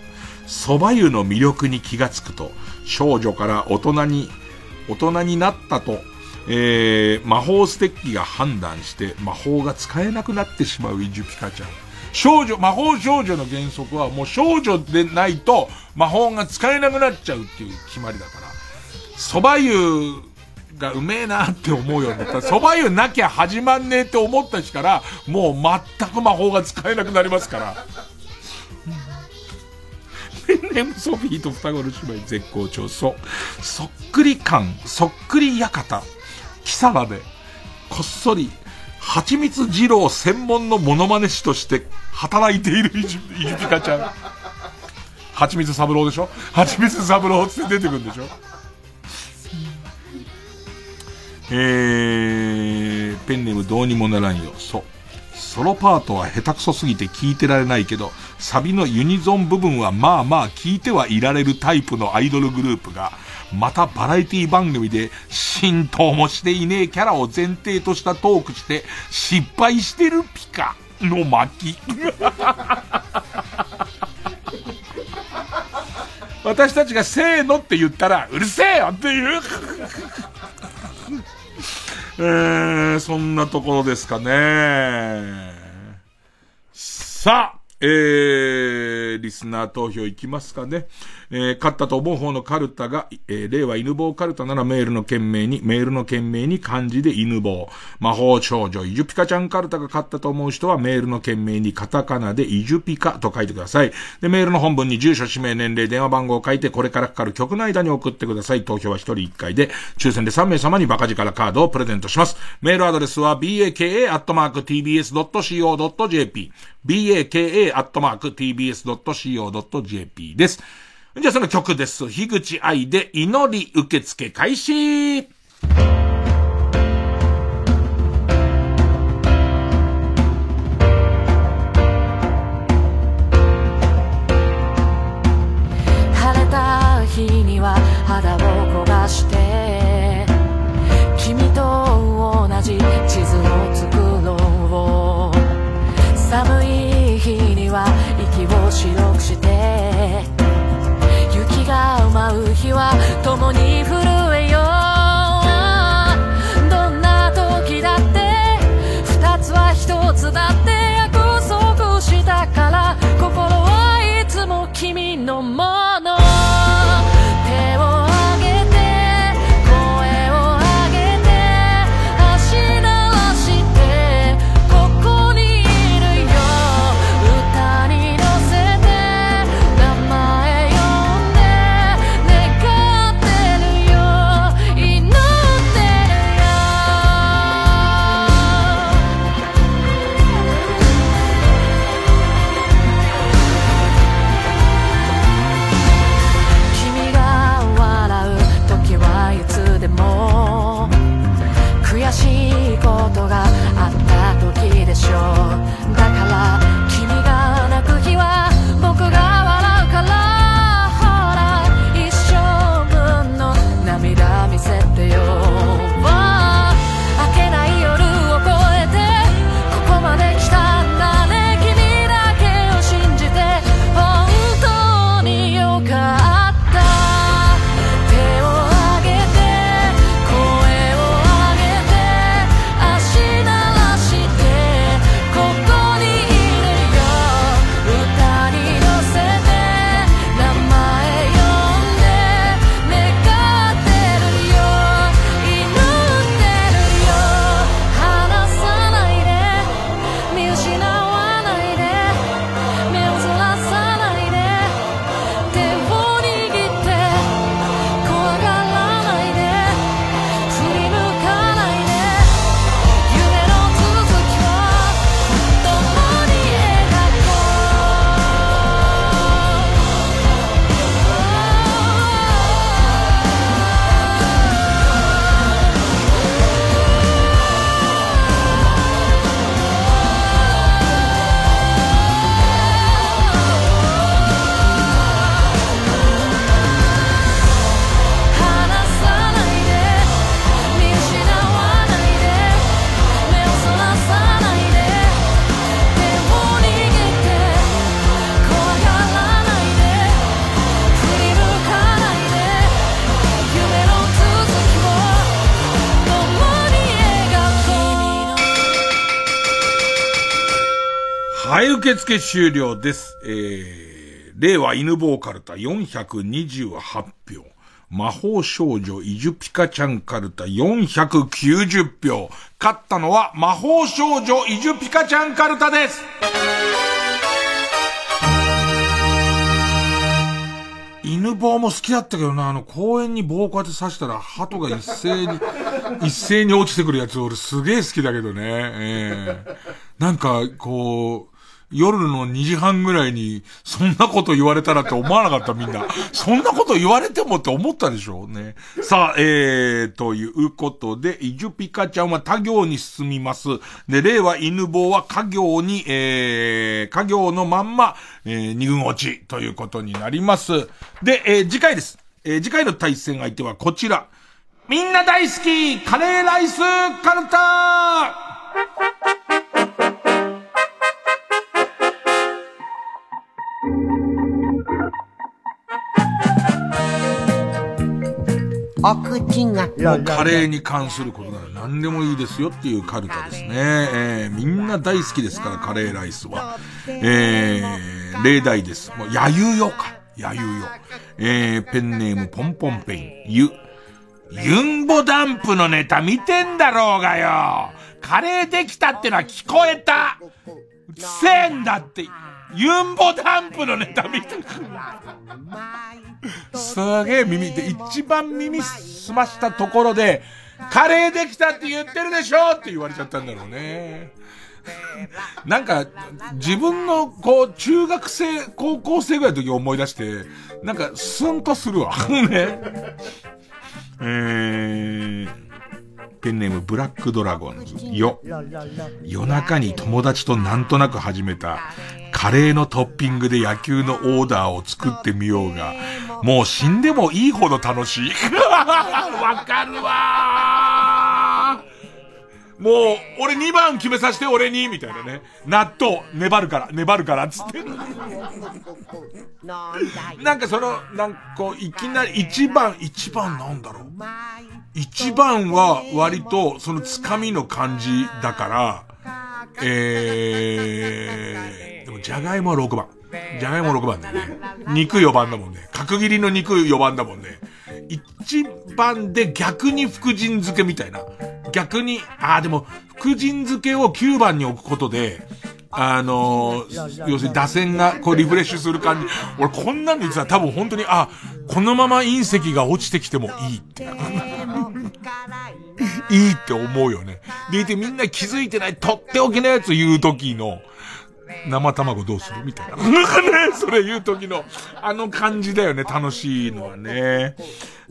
蕎麦湯の魅力に気がつくと、少女から大人に、大人になったと、えー、魔法ステッキが判断して魔法が使えなくなってしまうイジュピカちゃん。少女、魔法少女の原則はもう少女でないと魔法が使えなくなっちゃうっていう決まりだから、蕎麦湯がうめえなって思うようになった。蕎麦湯なきゃ始まんねえって思った日から、もう全く魔法が使えなくなりますから。ペンネームソフィーと双子の姉妹絶好調。そ、そっくり感、そっくり館、キサラで、こっそり、蜂蜜二郎専門のモノマネ師として働いているイジイジピカちゃん。蜂蜜三郎でしょ蜂蜜三郎って出てくるんでしょえー、ペンネームどうにもならんよ。そう。ソロパートは下手くそすぎて聞いてられないけど、サビのユニゾン部分はまあまあ聞いてはいられるタイプのアイドルグループが、またバラエティ番組で浸透もしていねえキャラを前提としたトークして失敗してるピカの巻。[LAUGHS] 私たちがせーのって言ったら、うるせえよっていうえー、そんなところですかね。さあ、えー、リスナー投票いきますかね。えー、勝ったと思う方のカルタが、えー、令和犬棒カルタならメールの件名に、メールの件名に漢字で犬棒。魔法少女、イジュピカちゃんカルタが勝ったと思う人はメールの件名にカタカナでイジュピカと書いてください。で、メールの本文に住所、氏名、年齢、電話番号を書いて、これからかかる曲の間に送ってください。投票は1人1回で、抽選で3名様にバカ力カードをプレゼントします。メールアドレスは baka.tbs.co.jp baka.tbs.co.jp です。じゃあその曲です。樋口愛で祈り受付開始い、受付終了です。えー、令和犬坊カルタ428票。魔法少女イジュピカちゃんカルタ490票。勝ったのは魔法少女イジュピカちゃんカルタです。犬棒も好きだったけどな、あの公園に棒こうやって刺したら鳩が一斉に、[LAUGHS] 一斉に落ちてくるやつ俺すげえ好きだけどね。ええー、なんか、こう、夜の2時半ぐらいに、そんなこと言われたらって思わなかったみんな。[LAUGHS] そんなこと言われてもって思ったでしょうね。さあ、えー、ということで、イジュピカちゃんは他行に進みます。で、令和犬坊は家行に、えー、家行のまんま、えー、二軍落ちということになります。で、えー、次回です。えー、次回の対戦相手はこちら。みんな大好きカレーライスカルタお口が。カレーに関することなら何でもいいですよっていうカルタですね。えー、みんな大好きですから、カレーライスは。えー、例題です。もう、やゆよか。やゆよ。えー、ペンネームポンポンペイン。ゆ。ユンボダンプのネタ見てんだろうがよ。カレーできたってのは聞こえた。せんだって。ユンボダンプのネタ見てすげえ耳で、一番耳すましたところで、カレーできたって言ってるでしょって言われちゃったんだろうね。なんか、自分の、こう、中学生、高校生ぐらいの時思い出して、なんか、スンとするわ。ね。えー、ペンネームブラックドラゴンズ。よ。夜中に友達となんとなく始めた、カレーのトッピングで野球のオーダーを作ってみようが、もう死んでもいいほど楽しい。わかるわもう、俺2番決めさせて俺に、みたいなね。納豆、粘るから、粘るから、つって。なんかその、なんかこう、いきなり1番、1番なんだろう。1番は割とそのつかみの感じだから、えー、でもじゃがいもは6番。じゃがいも6番だよね。肉4番だもんね。角切りの肉4番だもんね。1番で逆に福神漬けみたいな。逆に、ああ、でも、福神漬けを9番に置くことで、あのー、要するに打線がこうリフレッシュする感じ。俺こんなんで言ってたら多分本当に、あ、このまま隕石が落ちてきてもいいって。[LAUGHS] いいって思うよね。でいてみんな気づいてないとっておきのやつ言う時の、生卵どうするみたいな。なんかね、それ言う時の、あの感じだよね、楽しいのはね。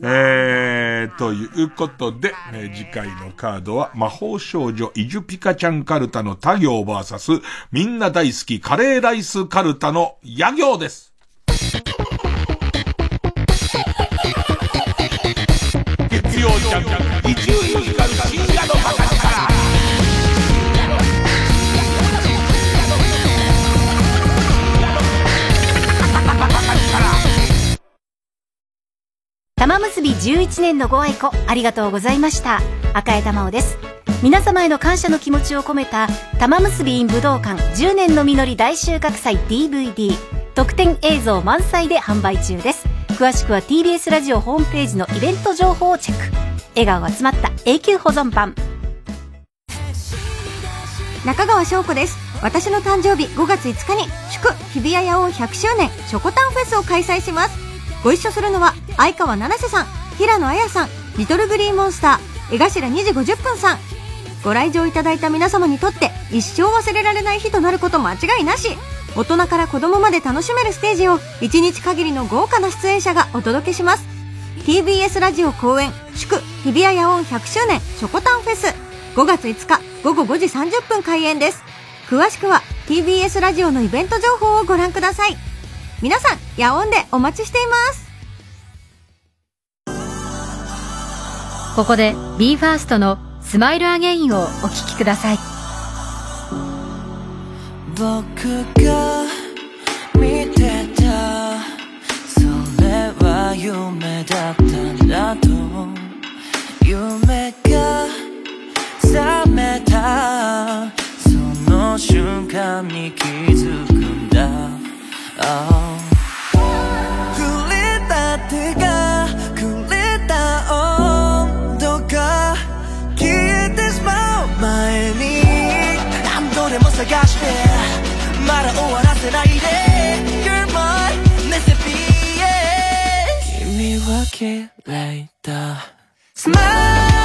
えー、ということで、え次回のカードは、魔法少女イジュピカちゃんカルタの他行バーサス、みんな大好きカレーライスカルタの野行です。玉結び11年のご愛顧ありがとうございました。赤江玉緒です。皆様への感謝の気持ちを込めた玉結び in 武道館10年の実り大収穫祭 DVD 特典映像満載で販売中です。詳しくは TBS ラジオホームページのイベント情報をチェック。笑顔が詰まった永久保存版。中川翔子です。私の誕生日5月5日に祝日比谷野音100周年ショコタンフェスを開催します。ご一緒するのは相川七瀬さん平野綾さんリトルグリーンモンスター江頭2時50分さん。ご来場いただいた皆様にとって一生忘れられない日となること間違いなし。大人から子供まで楽しめるステージを1日限りの豪華な出演者がお届けします。TBS ラジオ公演祝日比谷野音100周年ショコタンフェス。5月5日午後5時30分開演です。詳しくは TBS ラジオのイベント情報をご覧ください。皆さん野音でお待ちしています。ここで BE:FIRST の「スマイルアゲインをお聴きください。僕が見てたそれは夢だったんだと夢が覚めたその瞬間間に気づく later. Uh. Smile.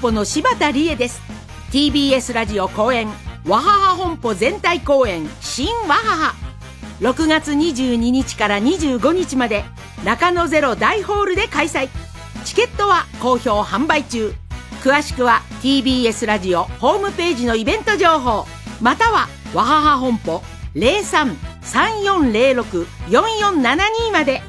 舗の柴田理恵です。TBS ラジオ公演わはは本舗全体公演新わはは。6月22日から25日まで中野ゼロ大ホールで開催。チケットは好評販売中。詳しくは TBS ラジオホームページのイベント情報またはわはは本舗03-3406-4472まで。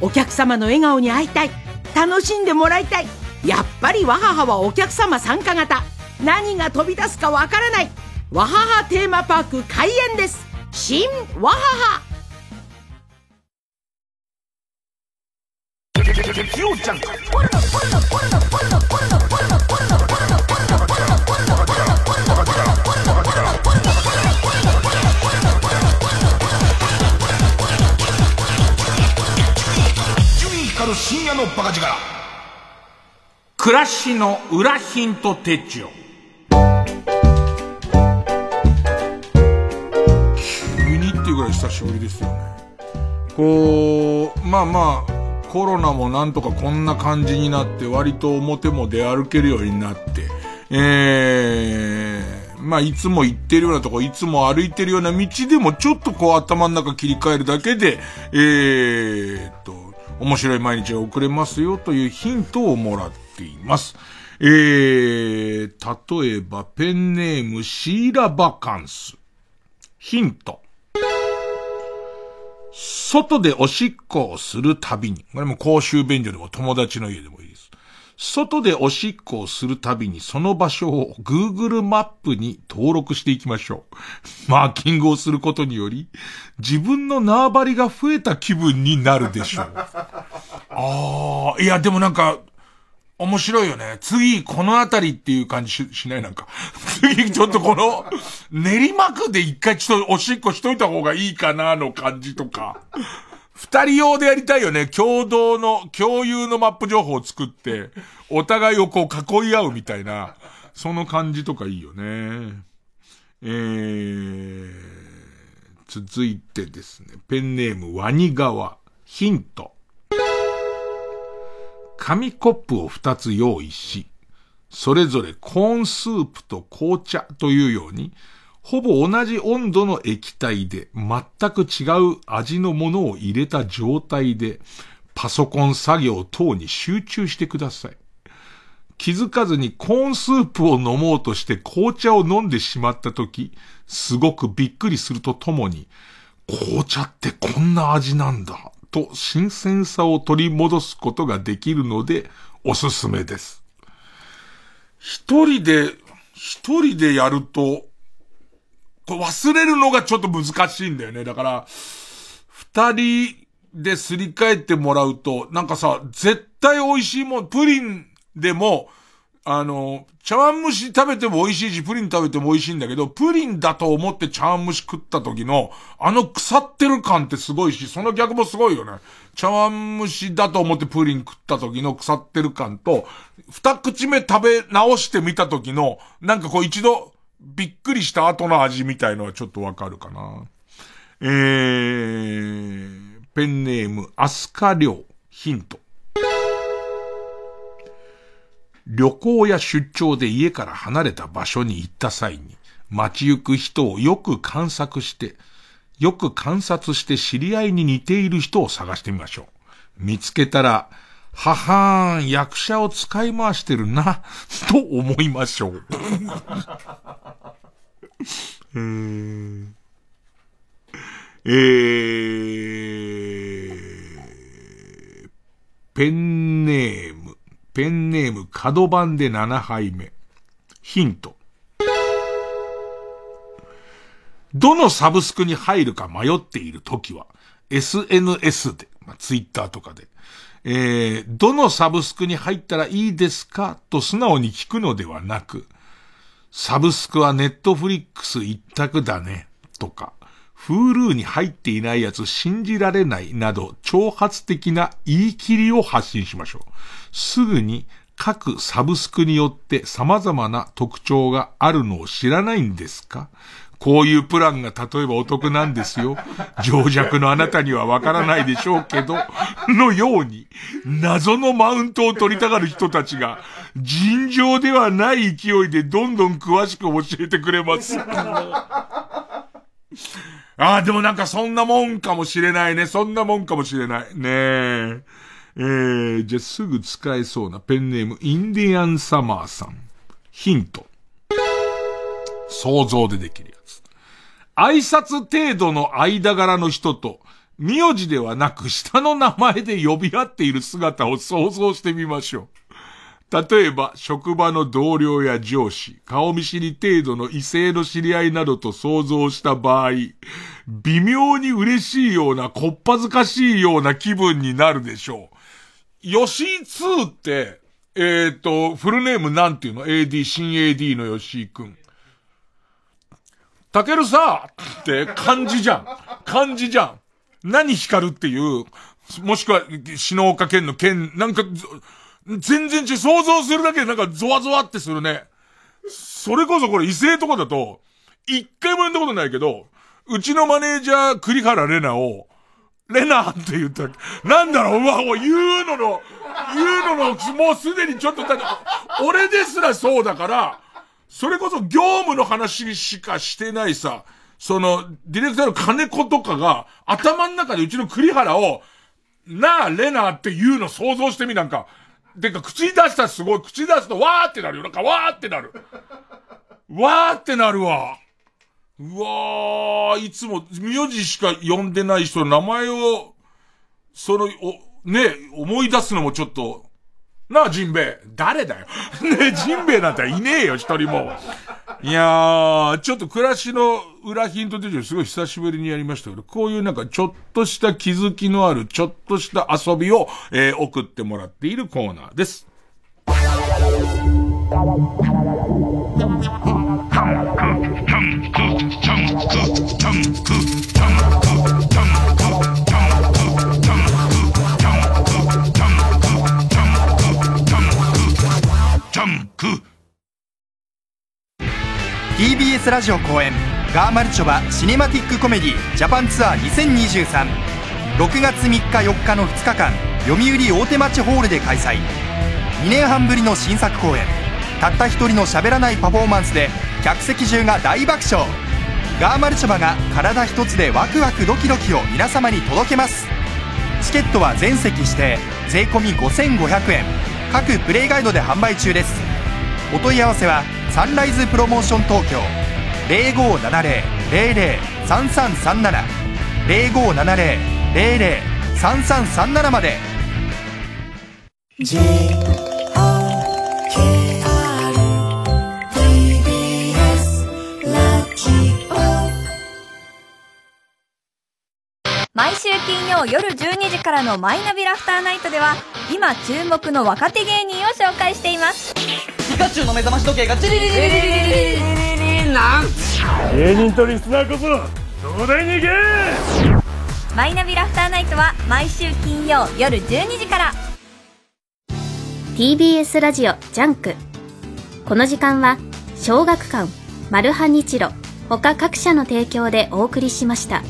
お客様の笑顔に会いたい楽しんでもらいたい。やっぱりわはははお客様参加型。何が飛び出すかわからない。わははテーマパーク開演です。新わはは。深夜のバカ力。暮らしの裏ヒント手帳。急にっていうぐらい久しぶりですよね。こう、まあまあ、コロナもなんとかこんな感じになって、割と表も出歩けるようになって、えー、まあいつも行ってるようなとこ、いつも歩いてるような道でもちょっとこう頭の中切り替えるだけで、えーっと、面白い毎日が送れますよというヒントをもらってています。えー、例えばペンネームシーラバカンス。ヒント。外でおしっこをするたびに、これも公衆便所でも友達の家でもいいです。外でおしっこをするたびにその場所を Google マップに登録していきましょう。マーキングをすることにより、自分の縄張りが増えた気分になるでしょう。ああ、いやでもなんか、面白いよね。次、このあたりっていう感じししない？なんか。[LAUGHS] 次、ちょっとこの、練馬区で一回ちょっとおしっこしといた方がいいかなの感じとか。二人用でやりたいよね。共同の、共有のマップ情報を作って、お互いをこう囲い合うみたいな、その感じとかいいよね。えー、続いてですね、ペンネームワニ川。ヒント。紙コップを二つ用意し、それぞれコーンスープと紅茶というように、ほぼ同じ温度の液体で全く違う味のものを入れた状態で、パソコン作業等に集中してください。気づかずにコーンスープを飲もうとして紅茶を飲んでしまったとき、すごくびっくりするとともに、紅茶ってこんな味なんだ、と新鮮さを取り戻すことができるので、おすすめです。一人で、一人でやると、これ忘れるのがちょっと難しいんだよね。だから、二人ですり替えてもらうと、なんかさ、絶対美味しいもん、プリンでも、あの、茶碗蒸し食べても美味しいし、プリン食べても美味しいんだけど、プリンだと思って茶碗蒸し食った時の、あの腐ってる感ってすごいし、その逆もすごいよね。茶碗蒸しだと思ってプリン食った時の腐ってる感と、二口目食べ直してみた時の、なんかこう一度、びっくりした後の味みたいのはちょっとわかるかな。えー、ペンネーム、アスカリョウ、ヒント。旅行や出張で家から離れた場所に行った際に、街行く人をよく観察して、よく観察して知り合いに似ている人を探してみましょう。見つけたら、ははーん、役者を使い回してるな、[LAUGHS] と思いましょう。[LAUGHS] えー、えー、ペンネーム、ペンネーム角番で7杯目。ヒント。どのサブスクに入るか迷っているときは、SNS で、まあ、ツイッターとかで、えー、どのサブスクに入ったらいいですか？と素直に聞くのではなく、サブスクはネットフリックス一択だね、とか、フールーに入っていないやつ信じられないなど、挑発的な言い切りを発信しましょう。すぐに各サブスクによって様々な特徴があるのを知らないんですか？こういうプランが例えばお得なんですよ。[LAUGHS] 情弱のあなたにはわからないでしょうけど、のように、謎のマウントを取りたがる人たちが、尋常ではない勢いでどんどん詳しく教えてくれます。[LAUGHS] ああ、でもなんかそんなもんかもしれないね。そんなもんかもしれない。ねえ。えー、じゃあすぐ使えそうなペンネーム、インディアンサマーさん。ヒント。想像でできるやつ。挨拶程度の間柄の人と、名字ではなく下の名前で呼び合っている姿を想像してみましょう。例えば、職場の同僚や上司、顔見知り程度の異性の知り合いなどと想像した場合、微妙に嬉しいような、こっぱずかしいような気分になるでしょう。吉井2って、えっ、ー、と、フルネームなんていうの ?AD、新 AD の吉井くん。たけるさって漢字じゃん。漢字じゃん。何光るっていう、もしくは、篠岡県の県、なんか、全然違う、想像するだけでなんかゾワゾワってするね。それこそこれ異性とかだと、一回もやったことないけど、うちのマネージャー栗原玲奈を、レナーって言った。なんだろう、うわ、言うのの、言うのの、もうすでにちょっと、俺ですらそうだから、それこそ業務の話しかしてないさ、その、ディレクターの金子とかが、頭の中でうちの栗原を、なあ、レナーって言うの想像してみ、なんか。でか、口出したらすごい、口出すと、わーってなるよ。なんか、わーってなる。わーってなるわ。うわー、いつも、名字しか呼んでない人の名前を、その、お、ね、思い出すのもちょっと、なあ、ジンベエ。誰だよ。[LAUGHS] ねジンベエなんていねえよ、一人も。いやー、ちょっと暮らしの裏ヒントですごい久しぶりにやりましたけど、こういうなんかちょっとした気づきのある、ちょっとした遊びを、えー、送ってもらっているコーナーです。TBS ラジオ公演ガーマルチョバシネマティックコメディジャパンツアー20236月3日4日の2日間読売大手町ホールで開催。2年半ぶりの新作公演。たった一人の喋らないパフォーマンスで客席中が大爆笑。ガーマルチョバが体一つでワクワクドキドキを皆様に届けます。チケットは全席指定税込5500円。各プレイガイドで販売中です。お問い合わせはサンライズプロモーション東京。0570-003337 0570-003337まで。金曜夜12時からのマイナビラフターナイトでは今注目の若手芸人を紹介しています。ピカチュウの目覚まし時計がチリリリリリリリリリなん芸人とリスナーこそ東大に行けマイナビラフターナイトは毎週金曜夜12時から TBS ラジオジャンクこの時間は小学館マルハニチロ他各社の提供でお送りしました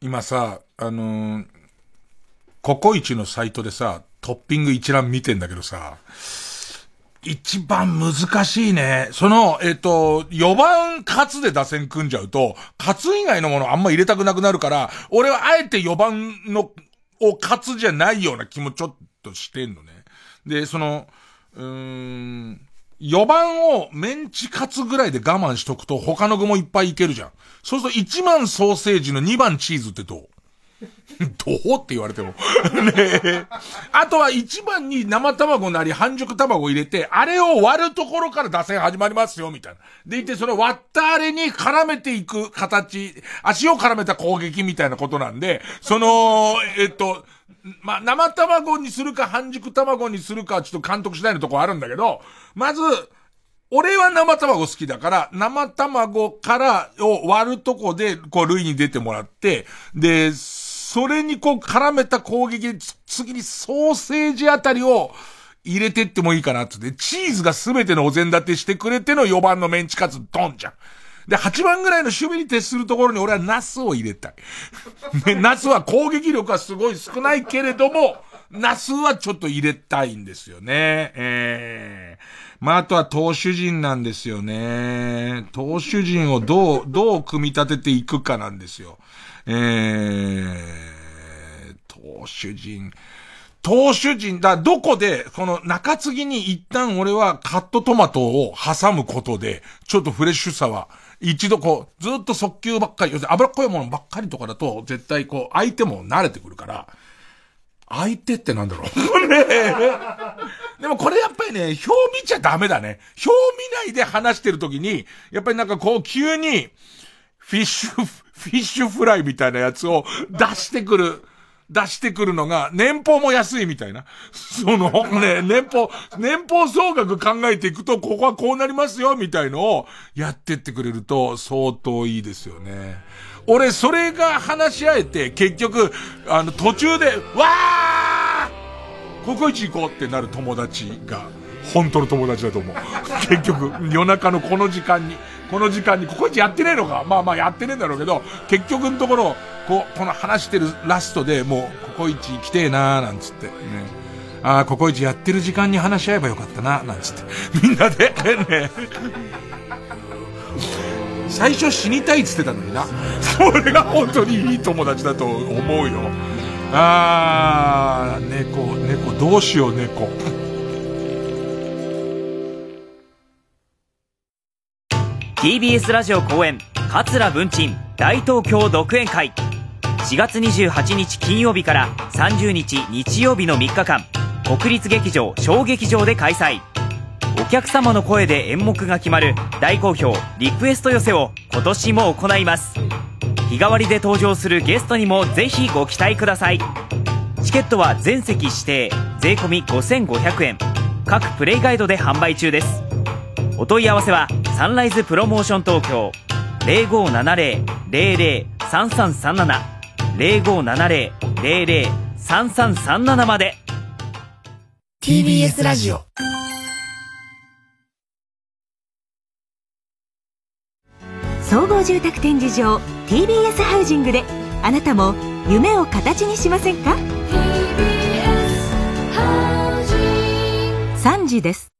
今さ、あのー、ココイチのサイトでさ、トッピング一覧見てんだけどさ、一番難しいね。その、えっ、と、4番カツで打線組んじゃうと、カツ以外のものあんま入れたくなくなるから、俺はあえて4番の、をカツじゃないような気もちょっとしてんのね。で、その、うーん、4番をメンチカツぐらいで我慢しとくと他の具もいっぱいいけるじゃん。そうすると1番ソーセージの2番チーズってどう？[LAUGHS] どうって言われても [LAUGHS] ねあとは一番に生卵なり半熟卵入れて、あれを割るところから打線始まりますよ、みたいな。でいて、その割ったあれに絡めていく形、足を絡めた攻撃みたいなことなんで、その、[LAUGHS] えっと、まあ、生卵にするか半熟卵にするかちょっと監督しないのとこあるんだけど、まず、俺は生卵好きだから、生卵からを割るとこで、こう、類に出てもらって、で、それにこう絡めた攻撃で、次にソーセージあたりを入れてってもいいかなって。チーズが全てのお膳立てしてくれての4番のメンチカツドンじゃん。で、8番ぐらいの守備に徹するところに俺はナスを入れたい。[LAUGHS] ね、ナスは攻撃力はすごい少ないけれども、ナスはちょっと入れたいんですよね。ええー、まあ、あとは投手陣なんですよね。投手陣をどう、どう組み立てていくかなんですよ。えー、投手陣。投手陣、だ、どこで、この中継ぎに一旦俺はカットトマトを挟むことで、ちょっとフレッシュさは、一度こう、ずっと速球ばっかり、要するに脂っこいものばっかりとかだと、絶対こう、相手も慣れてくるから、相手ってなんだろう [LAUGHS] ねでもこれやっぱりね、表見ちゃダメだね。表見ないで話してる時に、やっぱりなんかこう急に、フィッシュ、フィッシュフライみたいなやつを出してくる。出してくるのが、年俸も安いみたいな。そのね、年俸、年俸総額考えていくと、ここはこうなりますよ、みたいのをやってってくれると、相当いいですよね。俺、それが話し合えて、結局、あの、途中で、わーここ一行こうってなる友達が、本当の友達だと思う。結局、夜中のこの時間に。この時間に、ココイチやってねえのかまあまあやってねえんだろうけど、結局のところ、こう、この話してるラストでもう、ココイチ行きてえなーなんつって、ね。ああ、ココイチやってる時間に話し合えばよかったな、なんつって。[LAUGHS] みんなで、ね。最初死にたいっつってたのにな。それが本当にいい友達だと思うよ。ああ、猫、猫、どうしよう、猫。TBS ラジオ公演桂文鎮大東京独演会。4月28日金曜日から30日日曜日の3日間国立劇場小劇場で開催。お客様の声で演目が決まる大好評リクエスト寄せを今年も行います。日替わりで登場するゲストにもぜひご期待ください。チケットは全席指定税込5500円。各プレイガイドで販売中です。お問い合わせはサンライズプロモーション東京。0570-003337 0570-003337まで。TBS ラジオ総合住宅展示場 TBS ハウジングであなたも夢を形にしませんか？3時です